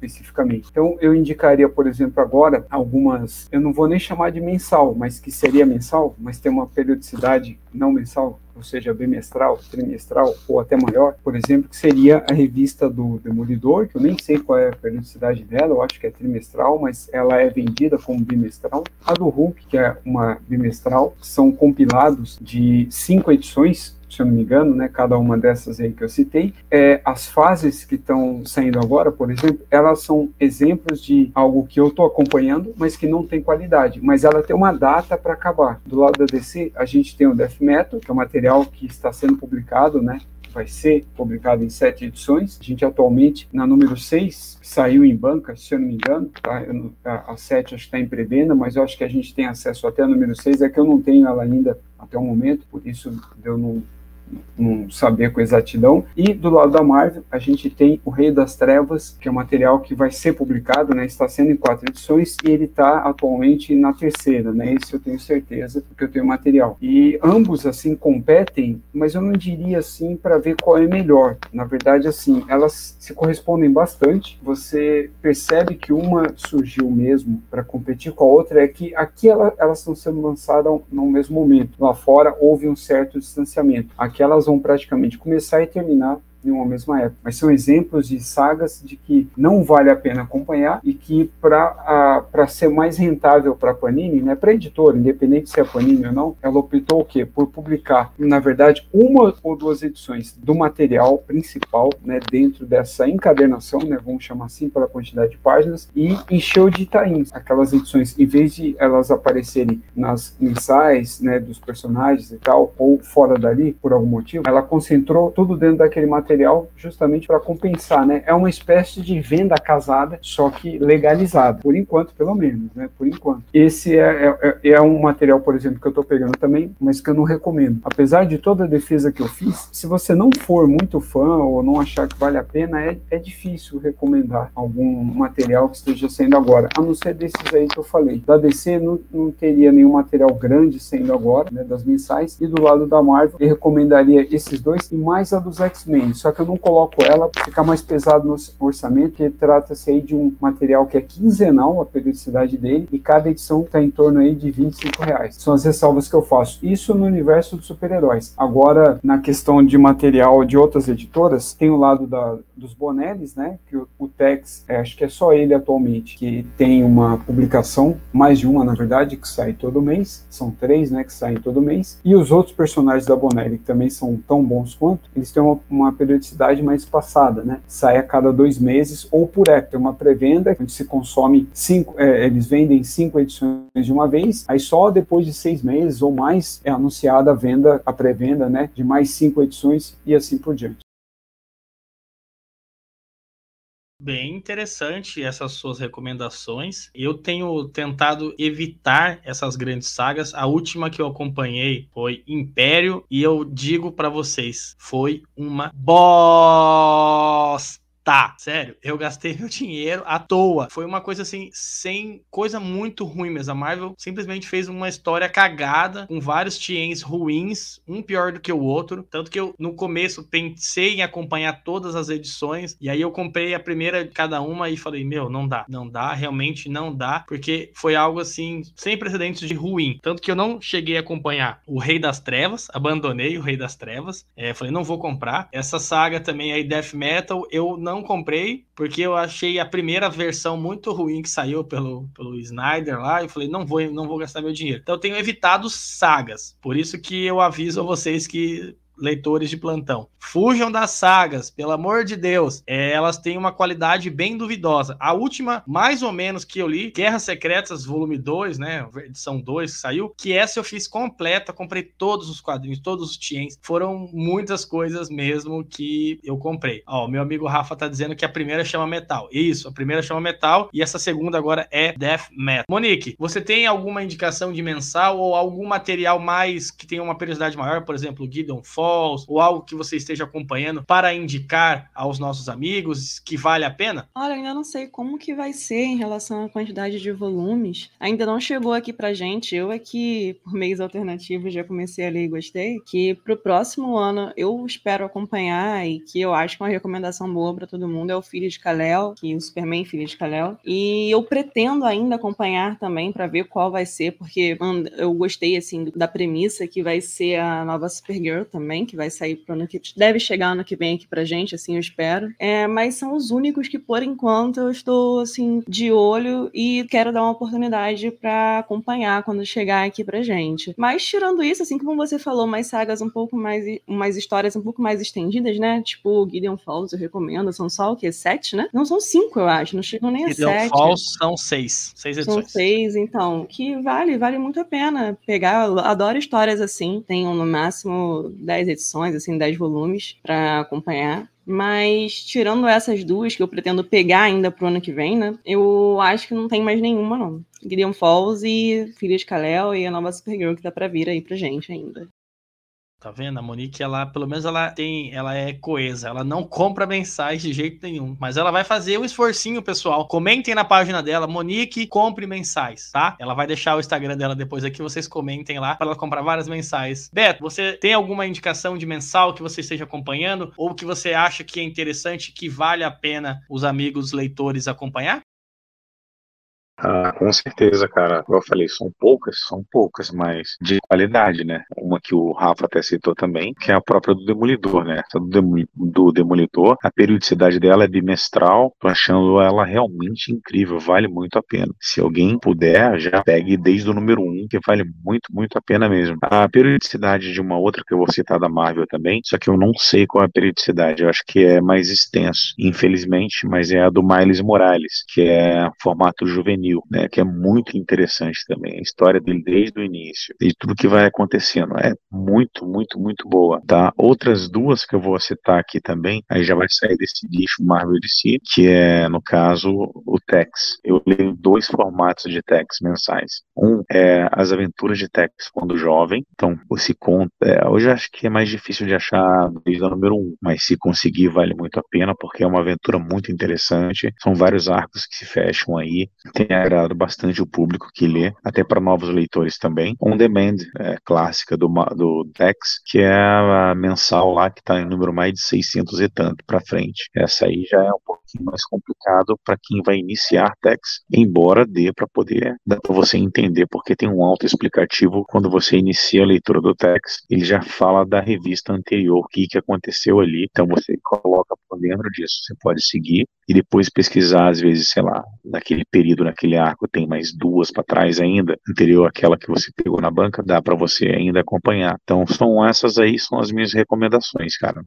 especificamente. Então, eu indicaria, por exemplo, agora algumas, eu não vou nem chamar de mensal, mas que seria mensal, mas tem uma periodicidade não mensal, ou seja, bimestral, trimestral ou até maior, por exemplo, que seria a revista do Demolidor, que eu nem sei qual é a periodicidade dela, eu acho que é trimestral, mas ela é vendida como bimestral. A do Hulk, que é uma bimestral, são compilados de cinco edições se eu não me engano, né, cada uma dessas aí que eu citei, é, as fases que estão saindo agora, por exemplo, elas são exemplos de algo que eu estou acompanhando, mas que não tem qualidade, mas ela tem uma data para acabar. Do lado da DC, a gente tem o Death Metal, que é um material que está sendo publicado, né, vai ser publicado em sete edições. A gente atualmente, na número 6, saiu em banca, se eu não me engano, tá? Eu, a, a 7 acho que está em pré-venda, mas eu acho que a gente tem acesso até a número 6, é que eu não tenho ela ainda até o momento, por isso eu não não saber com exatidão. E do lado da Marvel, a gente tem O Rei das Trevas, que é um material que vai ser publicado, né? Está sendo em quatro edições e ele está atualmente na terceira, né? Esse eu tenho certeza, porque eu tenho material. E ambos, assim, competem, mas eu não diria, assim, para ver qual é melhor. Na verdade, assim, elas se correspondem bastante. Você percebe que uma surgiu mesmo para competir com a outra, é que aqui ela, elas estão sendo lançadas no mesmo momento. Lá fora houve um certo distanciamento. Aqui elas vão praticamente começar e terminar em uma mesma época. Mas são exemplos de sagas de que não vale a pena acompanhar e que para ser mais rentável para a Panini, né, para a editora, independente se é Panini ou não, ela optou o quê? Por publicar, na verdade, uma ou duas edições do material principal, né, dentro dessa encadernação, né, vamos chamar assim pela quantidade de páginas, e encheu de tains, aquelas edições, em vez de elas aparecerem nas mensais, né, dos personagens e tal, ou fora dali, por algum motivo, ela concentrou tudo dentro daquele material material justamente para compensar, né? É uma espécie de venda casada, só que legalizada, por enquanto, pelo menos, né? Por enquanto. Esse é, é, é um material, por exemplo, que eu estou pegando também, mas que eu não recomendo. Apesar de toda a defesa que eu fiz, se você não for muito fã ou não achar que vale a pena, é, é difícil recomendar algum material que esteja sendo agora, a não ser desses aí que eu falei. Da DC não, não teria nenhum material grande sendo agora, né, das mensais, e do lado da Marvel eu recomendaria esses dois e mais a dos X-Men, só que eu não coloco ela ficar mais pesado no orçamento, que trata-se aí de um material que é quinzenal, a periodicidade dele, e cada edição está em torno aí de 25 reais. São as ressalvas que eu faço. Isso no universo dos super-heróis. Agora, na questão de material de outras editoras, tem o lado da, dos Bonellis, né, que o, o Tex, é, acho que é só ele atualmente, que tem uma publicação, mais de uma na verdade, que sai todo mês, são três, né, que saem todo mês, e os outros personagens da Bonelli, que também são tão bons quanto, eles têm uma, uma periodicidade mais espaçada, né, sai a cada dois meses, ou por época, tem uma pré-venda, onde se consome cinco, é, eles vendem cinco edições de uma vez, aí só depois de seis meses ou mais é anunciada a venda, a pré-venda, né, de mais cinco edições e assim por diante. Bem interessante essas suas recomendações. Eu tenho tentado evitar essas grandes sagas. A última que eu acompanhei foi Império e eu digo para vocês, foi uma bosta tá, sério, eu gastei *laughs* meu dinheiro à toa. Foi uma coisa assim, sem coisa muito ruim mesmo. A Marvel simplesmente fez uma história cagada, com vários TNs ruins, um pior do que o outro. Tanto que eu, no começo, pensei em acompanhar todas as edições, e aí eu comprei a primeira de cada uma e falei, meu, não dá, não dá, realmente não dá, porque foi algo assim, sem precedentes de ruim. Tanto que eu não cheguei a acompanhar o Rei das Trevas, abandonei o Rei das Trevas, é, falei, não vou comprar. Essa saga também aí, Death Metal, eu não não comprei, porque eu achei a primeira versão muito ruim que saiu pelo, pelo Snyder lá, e falei, não vou, não vou gastar meu dinheiro. Então eu tenho evitado sagas. Por isso que eu aviso a vocês que leitores de plantão. Fujam das sagas, pelo amor de Deus. É, elas têm uma qualidade bem duvidosa. A última, mais ou menos, que eu li, Guerras Secretas, volume 2, né? Edição 2 que saiu, que essa eu fiz completa, comprei todos os quadrinhos, todos os tiens. Foram muitas coisas mesmo que eu comprei. Ó, meu amigo Rafa tá dizendo que a primeira chama Metal. Isso, a primeira chama Metal e essa segunda agora é Death Metal. Monique, você tem alguma indicação de mensal ou algum material mais que tenha uma periodicidade maior, por exemplo, Gideon Fall? Falls ou algo que você esteja acompanhando para indicar aos nossos amigos que vale a pena? Olha, ainda não sei como que vai ser em relação à quantidade de volumes. Ainda não chegou aqui pra gente. Eu aqui, por meios alternativos, já comecei a ler e gostei. Que pro próximo ano eu espero acompanhar e que eu acho que uma recomendação boa para todo mundo é o Filho de Kalel, que é o Superman Filho de Kalel. E eu pretendo ainda acompanhar também para ver qual vai ser, porque eu gostei assim da premissa que vai ser a nova Supergirl também também, que vai sair pro ano que deve chegar ano que vem aqui pra gente, assim eu espero. É, mas são os únicos que, por enquanto, eu estou assim de olho e quero dar uma oportunidade para acompanhar quando chegar aqui pra gente. Mas tirando isso, assim como você falou, mais sagas um pouco mais, mais histórias um pouco mais estendidas, né? Tipo Gideon Falls, eu recomendo. São só o quê? Sete, né? Não são cinco, eu acho. Não chegam nem Gideon a sete. Gideon Falls são seis. Seis edições. São seis, então. Que vale, vale muito a pena pegar. Eu adoro histórias assim. Tenho no máximo dez 10 edições, assim, 10 volumes para acompanhar. Mas tirando essas duas que eu pretendo pegar ainda pro ano que vem, né? Eu acho que não tem mais nenhuma, não. Gideon Falls e Filha de Kalel e a nova Supergirl que tá pra vir aí pra gente ainda. Tá vendo? A Monique, ela, pelo menos ela tem, ela é coesa, ela não compra mensais de jeito nenhum, mas ela vai fazer um esforcinho, pessoal. Comentem na página dela, Monique, compre mensais, tá? Ela vai deixar o Instagram dela depois aqui, vocês comentem lá para ela comprar várias mensais. Beto, você tem alguma indicação de mensal que você esteja acompanhando ou que você acha que é interessante, que vale a pena os amigos leitores acompanhar? Ah, com certeza, cara. Como eu falei, são poucas, são poucas, mas de qualidade, né? Uma que o Rafa até citou também, que é a própria do Demolidor, né? Do, Demolidor, a periodicidade dela é bimestral, tô achando ela realmente incrível, vale muito a pena. Se alguém puder, já pegue desde o número 1, um, que vale muito, muito a pena mesmo. A periodicidade de uma outra que eu vou citar da Marvel também, só que eu não sei qual é a periodicidade, eu acho que é mais extenso, infelizmente, mas é a do Miles Morales, que é formato juvenil Né, que é muito interessante também, a história dele desde o início, e tudo que vai acontecendo, é muito, muito, muito boa, tá? Outras duas que eu vou citar aqui também, aí já vai sair desse nicho Marvel DC, que é, no caso, o Tex. Eu leio dois formatos de Tex mensais. Um é as aventuras de Tex quando jovem, então se conta, é, hoje acho que é mais difícil de achar desde o número um, mas se conseguir vale muito a pena, porque é uma aventura muito interessante, são vários arcos que se fecham aí, tem agradado bastante o público que lê, até para novos leitores também. On Demand, é, clássica do, do Tex, que é a mensal lá que está em número mais de 600 e tanto para frente. Essa aí já é um pouquinho mais complicado para quem vai iniciar Tex, embora dê para poder dar para você entender, porque tem um auto explicativo quando você inicia a leitura do Tex, ele já fala da revista anterior, o que, que aconteceu ali, então você coloca por dentro disso, você pode seguir e depois pesquisar, às vezes, sei lá, naquele período, naquele arco, tem mais duas para trás ainda, anterior àquela que você pegou na banca, dá para você ainda acompanhar. Então, são essas aí, são as minhas recomendações, cara.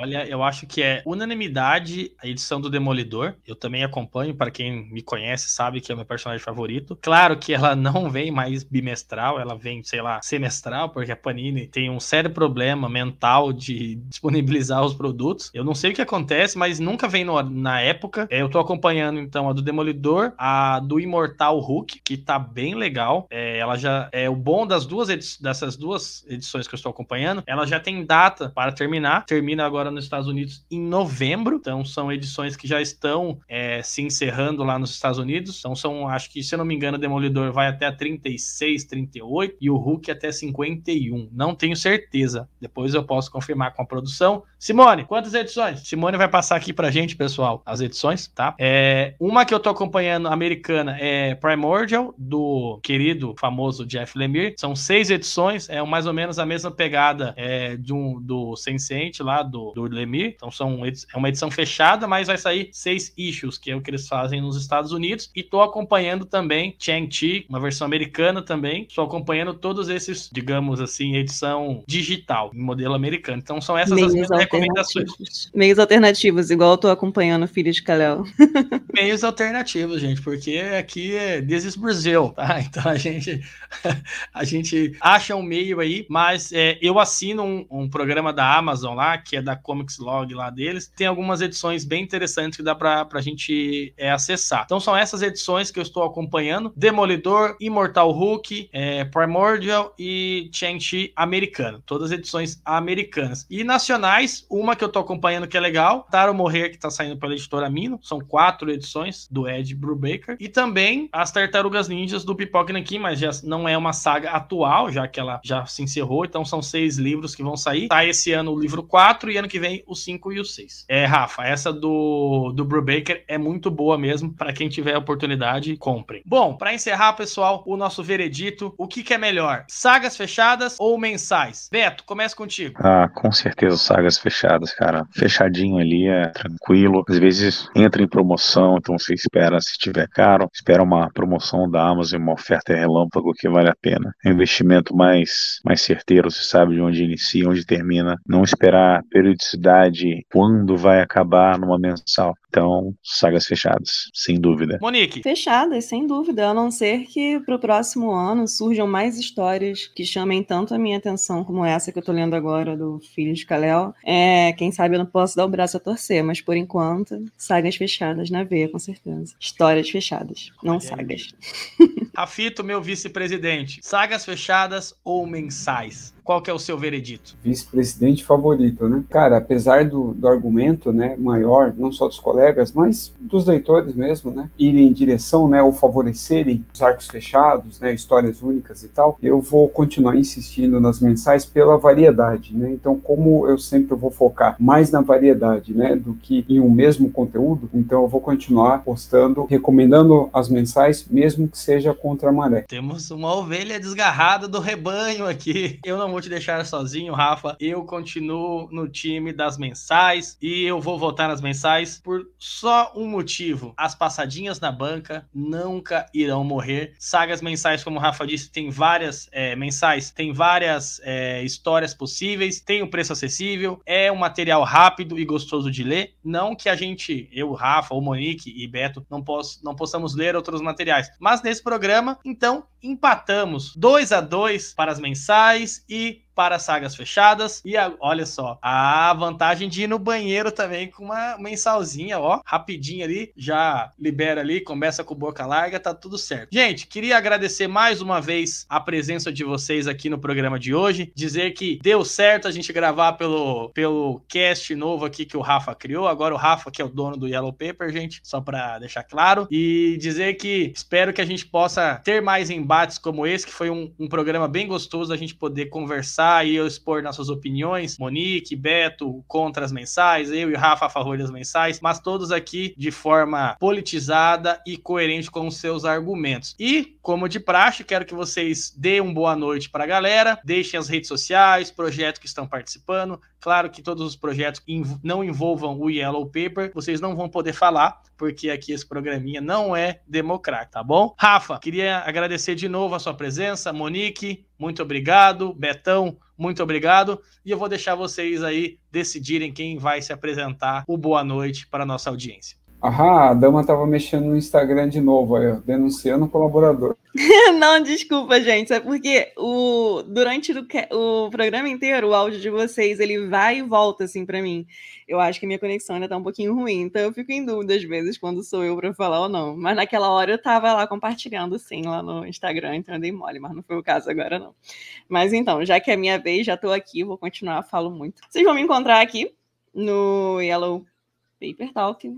Olha, eu acho que é unanimidade a edição do Demolidor. Eu também acompanho, para quem me conhece sabe que é o meu personagem favorito. Claro que ela *laughs* não vem mais bimestral, ela vem, sei lá, semestral, porque a Panini tem um sério problema mental de *laughs* disponibilizar os produtos. Eu não sei o que acontece, mas nunca vem no, na época. É, eu tô acompanhando então a do Demolidor, a do Imortal Hulk, que tá bem legal. É, ela já é o bom das duas dessas duas edições que eu estou acompanhando. Ela já tem data para terminar. Termina agora agora nos Estados Unidos em novembro. Então são edições que já estão é, se encerrando lá nos Estados Unidos. Então são, acho que se eu não me engano, Demolidor vai até 36, 38 e o Hulk até 51. Não tenho certeza. Depois eu posso confirmar com a produção. Simone, quantas edições? Simone vai passar aqui pra gente, pessoal, as edições, tá? É, uma que eu tô acompanhando americana é Primordial, do querido, famoso Jeff Lemire. São seis edições, é mais ou menos a mesma pegada é, de um, do Sense8 lá, do do, Lemir. Então são, é uma edição fechada, mas vai sair seis issues, que é o que eles fazem nos Estados Unidos. E tô acompanhando também Chang-Chi, uma versão americana também. Estou acompanhando todos esses, digamos assim, edição digital, em modelo americano. Então são essas Meios as minhas recomendações. Meios alternativos, igual eu tô acompanhando o Filho de Kalel. *laughs* Meios alternativos, gente, porque aqui é This is Brazil, tá? *laughs* Então a gente, *laughs* a gente acha um meio aí, mas é, eu assino um, um programa da Amazon lá, que é da Comics Log lá deles, tem algumas edições bem interessantes que dá pra, pra gente é, acessar. Então são essas edições que eu estou acompanhando: Demolidor, Immortal Hulk, é, Primordial e Shang-Chi americano. Todas edições americanas. E nacionais, uma que eu tô acompanhando que é legal, Taro Morrer, que tá saindo pela editora Mino. São quatro edições do Ed Brubaker. E também as Tartarugas Ninjas do Pipoca Nankin, mas já não é uma saga atual, já que ela já se encerrou. Então são seis livros que vão sair. Tá esse ano o livro 4 e ano que vem o 5 e o 6. É, Rafa, essa do, do Brubaker é muito boa mesmo. Para quem tiver oportunidade, comprem. Bom, para encerrar, pessoal, o nosso veredito, o que, que, é melhor? Sagas fechadas ou mensais? Beto, começa contigo. Ah, com certeza sagas fechadas, cara. Fechadinho ali é tranquilo. Às vezes entra em promoção, então você espera, se tiver caro, espera uma promoção da Amazon, uma oferta relâmpago que vale a pena. É um investimento mais, mais certeiro, você sabe de onde inicia, onde termina. Não esperar periodicidade, quando vai acabar numa mensal. Então, sagas fechadas, sem dúvida. Monique. Fechadas, sem dúvida, a não ser que para o próximo ano surjam mais histórias que chamem tanto a minha atenção como essa que eu tô lendo agora do Filho de Kalel. É, quem sabe eu não posso dar o braço a torcer, mas por enquanto, sagas fechadas na veia, com certeza. Histórias fechadas, não Olha sagas. *laughs* Rafito, meu vice-presidente, sagas fechadas ou mensais? Qual que é o seu veredito? Vice-presidente favorito, né? Cara, apesar do, do argumento, né, maior, não só dos colegas, mas dos leitores mesmo, né, irem em direção, né, ou favorecerem os arcos fechados, né, histórias únicas e tal, eu vou continuar insistindo nas mensais pela variedade, né? Então, como eu sempre vou focar mais na variedade, né, do que em um mesmo conteúdo, então eu vou continuar postando, recomendando as mensais, mesmo que seja contra a maré. Temos uma ovelha desgarrada do rebanho aqui. Eu não vou te deixar sozinho, Rafa. Eu continuo no time das mensais e eu vou votar nas mensais por só um motivo: as passadinhas na banca nunca irão morrer. Sagas mensais, como o Rafa disse, tem várias é, mensais, tem várias é, histórias possíveis, tem um preço acessível, é um material rápido e gostoso de ler. Não que a gente, eu, Rafa, ou Monique e Beto, não, posso, não possamos ler outros materiais, mas nesse programa, então, empatamos 2 a 2 para as mensais e para sagas fechadas. E a, olha só, a vantagem de ir no banheiro também com uma mensalzinha, ó, rapidinho ali, já libera ali, começa com boca larga, tá tudo certo. Gente, queria agradecer mais uma vez a presença de vocês aqui no programa de hoje, dizer que deu certo a gente gravar pelo, pelo cast novo aqui que o Rafa criou. Agora o Rafa que é o dono do Yellow Paper, gente, só para deixar claro. E dizer que espero que a gente possa ter mais embates como esse, que foi um, um programa bem gostoso a gente poder conversar e eu expor nossas opiniões, Monique, Beto, contra as mensais, eu e Rafa a favor das mensais, mas todos aqui de forma politizada e coerente com os seus argumentos. E, como de praxe, quero que vocês deem uma boa noite para a galera, deixem as redes sociais, projetos que estão participando. Claro que todos os projetos não envolvam o Yellow Paper, vocês não vão poder falar, porque aqui esse programinha não é democrático, tá bom? Rafa, queria agradecer de novo a sua presença, Monique, muito obrigado. Betão, muito obrigado. E eu vou deixar vocês aí decidirem quem vai se apresentar o boa noite para a nossa audiência. Ah, a dama estava mexendo no Instagram de novo, aí, denunciando o colaborador. *laughs* Não, desculpa, gente. É porque o, durante o, o, programa inteiro, o áudio de vocês, ele vai e volta, assim, para mim. Eu acho que minha conexão ainda tá um pouquinho ruim, então eu fico em dúvida, às vezes, quando sou eu para falar ou não. Mas naquela hora eu tava lá compartilhando, sim, lá no Instagram, então eu dei mole, mas não foi o caso agora, não. Mas então, já que é minha vez, já tô aqui, vou continuar, falo muito. Vocês vão me encontrar aqui no Yellow Paper Talk,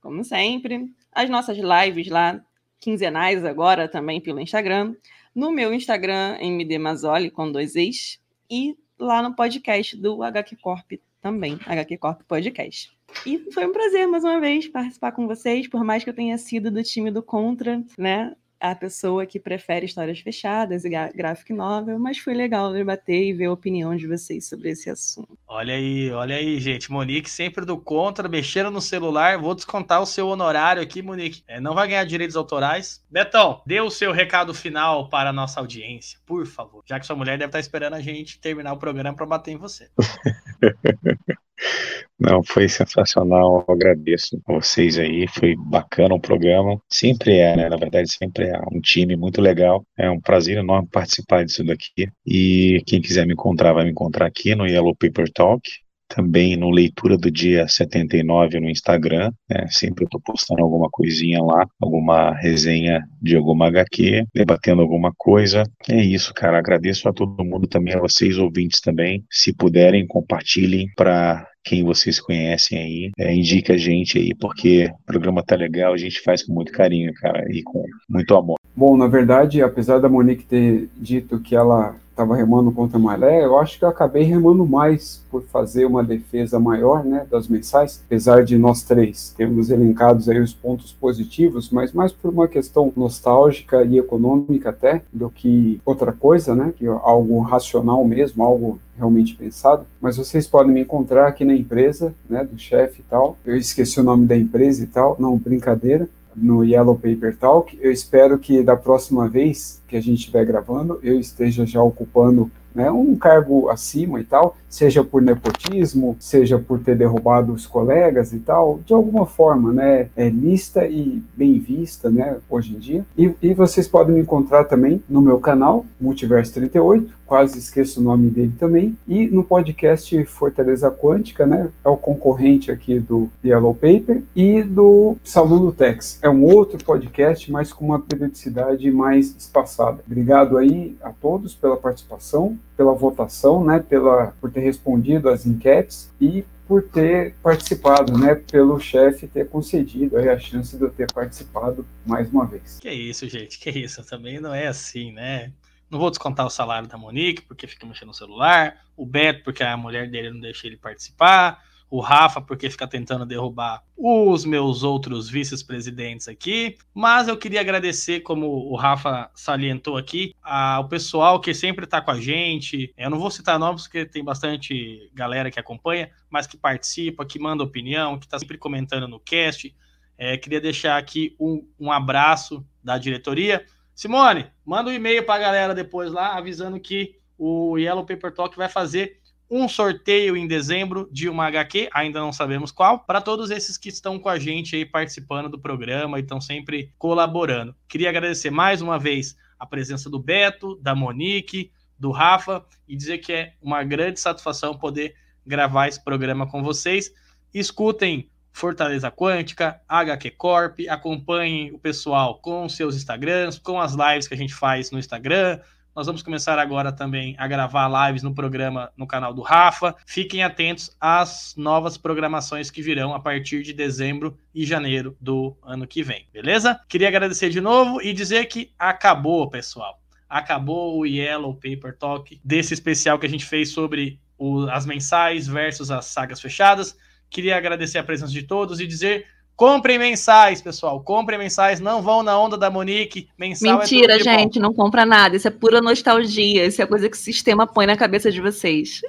como sempre. As nossas lives lá, quinzenais agora, também pelo Instagram. No meu Instagram, MD Mazzoli, com dois ex. E lá no podcast do HQ Corp também, HQ Corp Podcast. E foi um prazer, mais uma vez, participar com vocês, por mais que eu tenha sido do time do Contra, né? A pessoa que prefere histórias fechadas e graphic novel, mas foi legal debater e ver a opinião de vocês sobre esse assunto. Olha aí, olha aí, gente. Monique sempre do contra, mexendo no celular. Vou descontar o seu honorário aqui, Monique. É, não vai ganhar direitos autorais. Betão, dê o seu recado final para a nossa audiência, por favor. Já que sua mulher deve estar esperando a gente terminar o programa para bater em você. *laughs* Não, foi sensacional. Eu agradeço a vocês aí. Foi bacana o programa. Sempre é, né? Na verdade, sempre é um time muito legal. É um prazer enorme participar disso daqui. E quem quiser me encontrar, vai me encontrar aqui no Yellow Paper Talk também no Leitura do Dia 79 no Instagram. Né? Sempre eu tô postando alguma coisinha lá, alguma resenha de alguma HQ, debatendo alguma coisa. É isso, cara. Agradeço a todo mundo também, a vocês ouvintes também. Se puderem, compartilhem para quem vocês conhecem aí, é, indica a gente aí, porque o programa tá legal, a gente faz com muito carinho, cara, e com muito amor. Bom, na verdade, apesar da Monique ter dito que ela estava remando contra a maré, eu acho que eu acabei remando mais por fazer uma defesa maior né, das mensais, apesar de nós três termos elencados aí os pontos positivos, mas mais por uma questão nostálgica e econômica até, do que outra coisa, né, que algo racional mesmo, algo realmente pensado, mas vocês podem me encontrar aqui na empresa, né, do chefe e tal, eu esqueci o nome da empresa e tal, não, brincadeira, no Yellow Paper Talk. Eu espero que da próxima vez que a gente estiver gravando, eu esteja já ocupando né, um cargo acima e tal, seja por nepotismo, seja por ter derrubado os colegas e tal, de alguma forma, né, é lista e bem vista, né, hoje em dia. E, e vocês podem me encontrar também no meu canal, Multiverso 38, quase esqueço o nome dele também, e no podcast Fortaleza Quântica, né, é o concorrente aqui do Yellow Paper e do Salão do Tex. É um outro podcast, mas com uma periodicidade mais espaçada. Obrigado aí a todos pela participação, pela votação, né, pela, por ter respondido às enquetes e por ter participado, né, pelo chefe ter concedido aí a chance de eu ter participado mais uma vez. Que isso, gente, que isso, também não é assim, né? Não vou descontar o salário da Monique, porque fica mexendo no celular. O Beto, porque a mulher dele não deixa ele participar. o Rafa, porque fica tentando derrubar os meus outros vice-presidentes aqui. Mas eu queria agradecer, como o Rafa salientou aqui, ao pessoal que sempre está com a gente. Eu não vou citar nomes, porque tem bastante galera que acompanha, mas que participa, que manda opinião, que está sempre comentando no cast. É, queria deixar aqui um, um abraço da diretoria. Simone, manda um e-mail para a galera depois lá, avisando que o Yellow Paper Talk vai fazer um sorteio em dezembro de uma HQ, ainda não sabemos qual, para todos esses que estão com a gente aí participando do programa e estão sempre colaborando. Queria agradecer mais uma vez a presença do Beto, da Monique, do Rafa e dizer que é uma grande satisfação poder gravar esse programa com vocês. Escutem Fortaleza Quântica, HQ Corp, acompanhem o pessoal com seus Instagrams, com as lives que a gente faz no Instagram, nós vamos começar agora também a gravar lives no programa no canal do Rafa. Fiquem atentos às novas programações que virão a partir de dezembro e janeiro do ano que vem, beleza? Queria agradecer de novo e dizer que acabou, pessoal. Acabou o Yellow Paper Talk desse especial que a gente fez sobre o, as mensais versus as sagas fechadas. Queria agradecer a presença de todos e dizer Comprem mensais, pessoal. Comprem mensais. Não vão na onda da Monique. Mensal é Mentira, é gente. Bom. Não compra nada. Isso é pura nostalgia. Isso é coisa que o sistema põe na cabeça de vocês.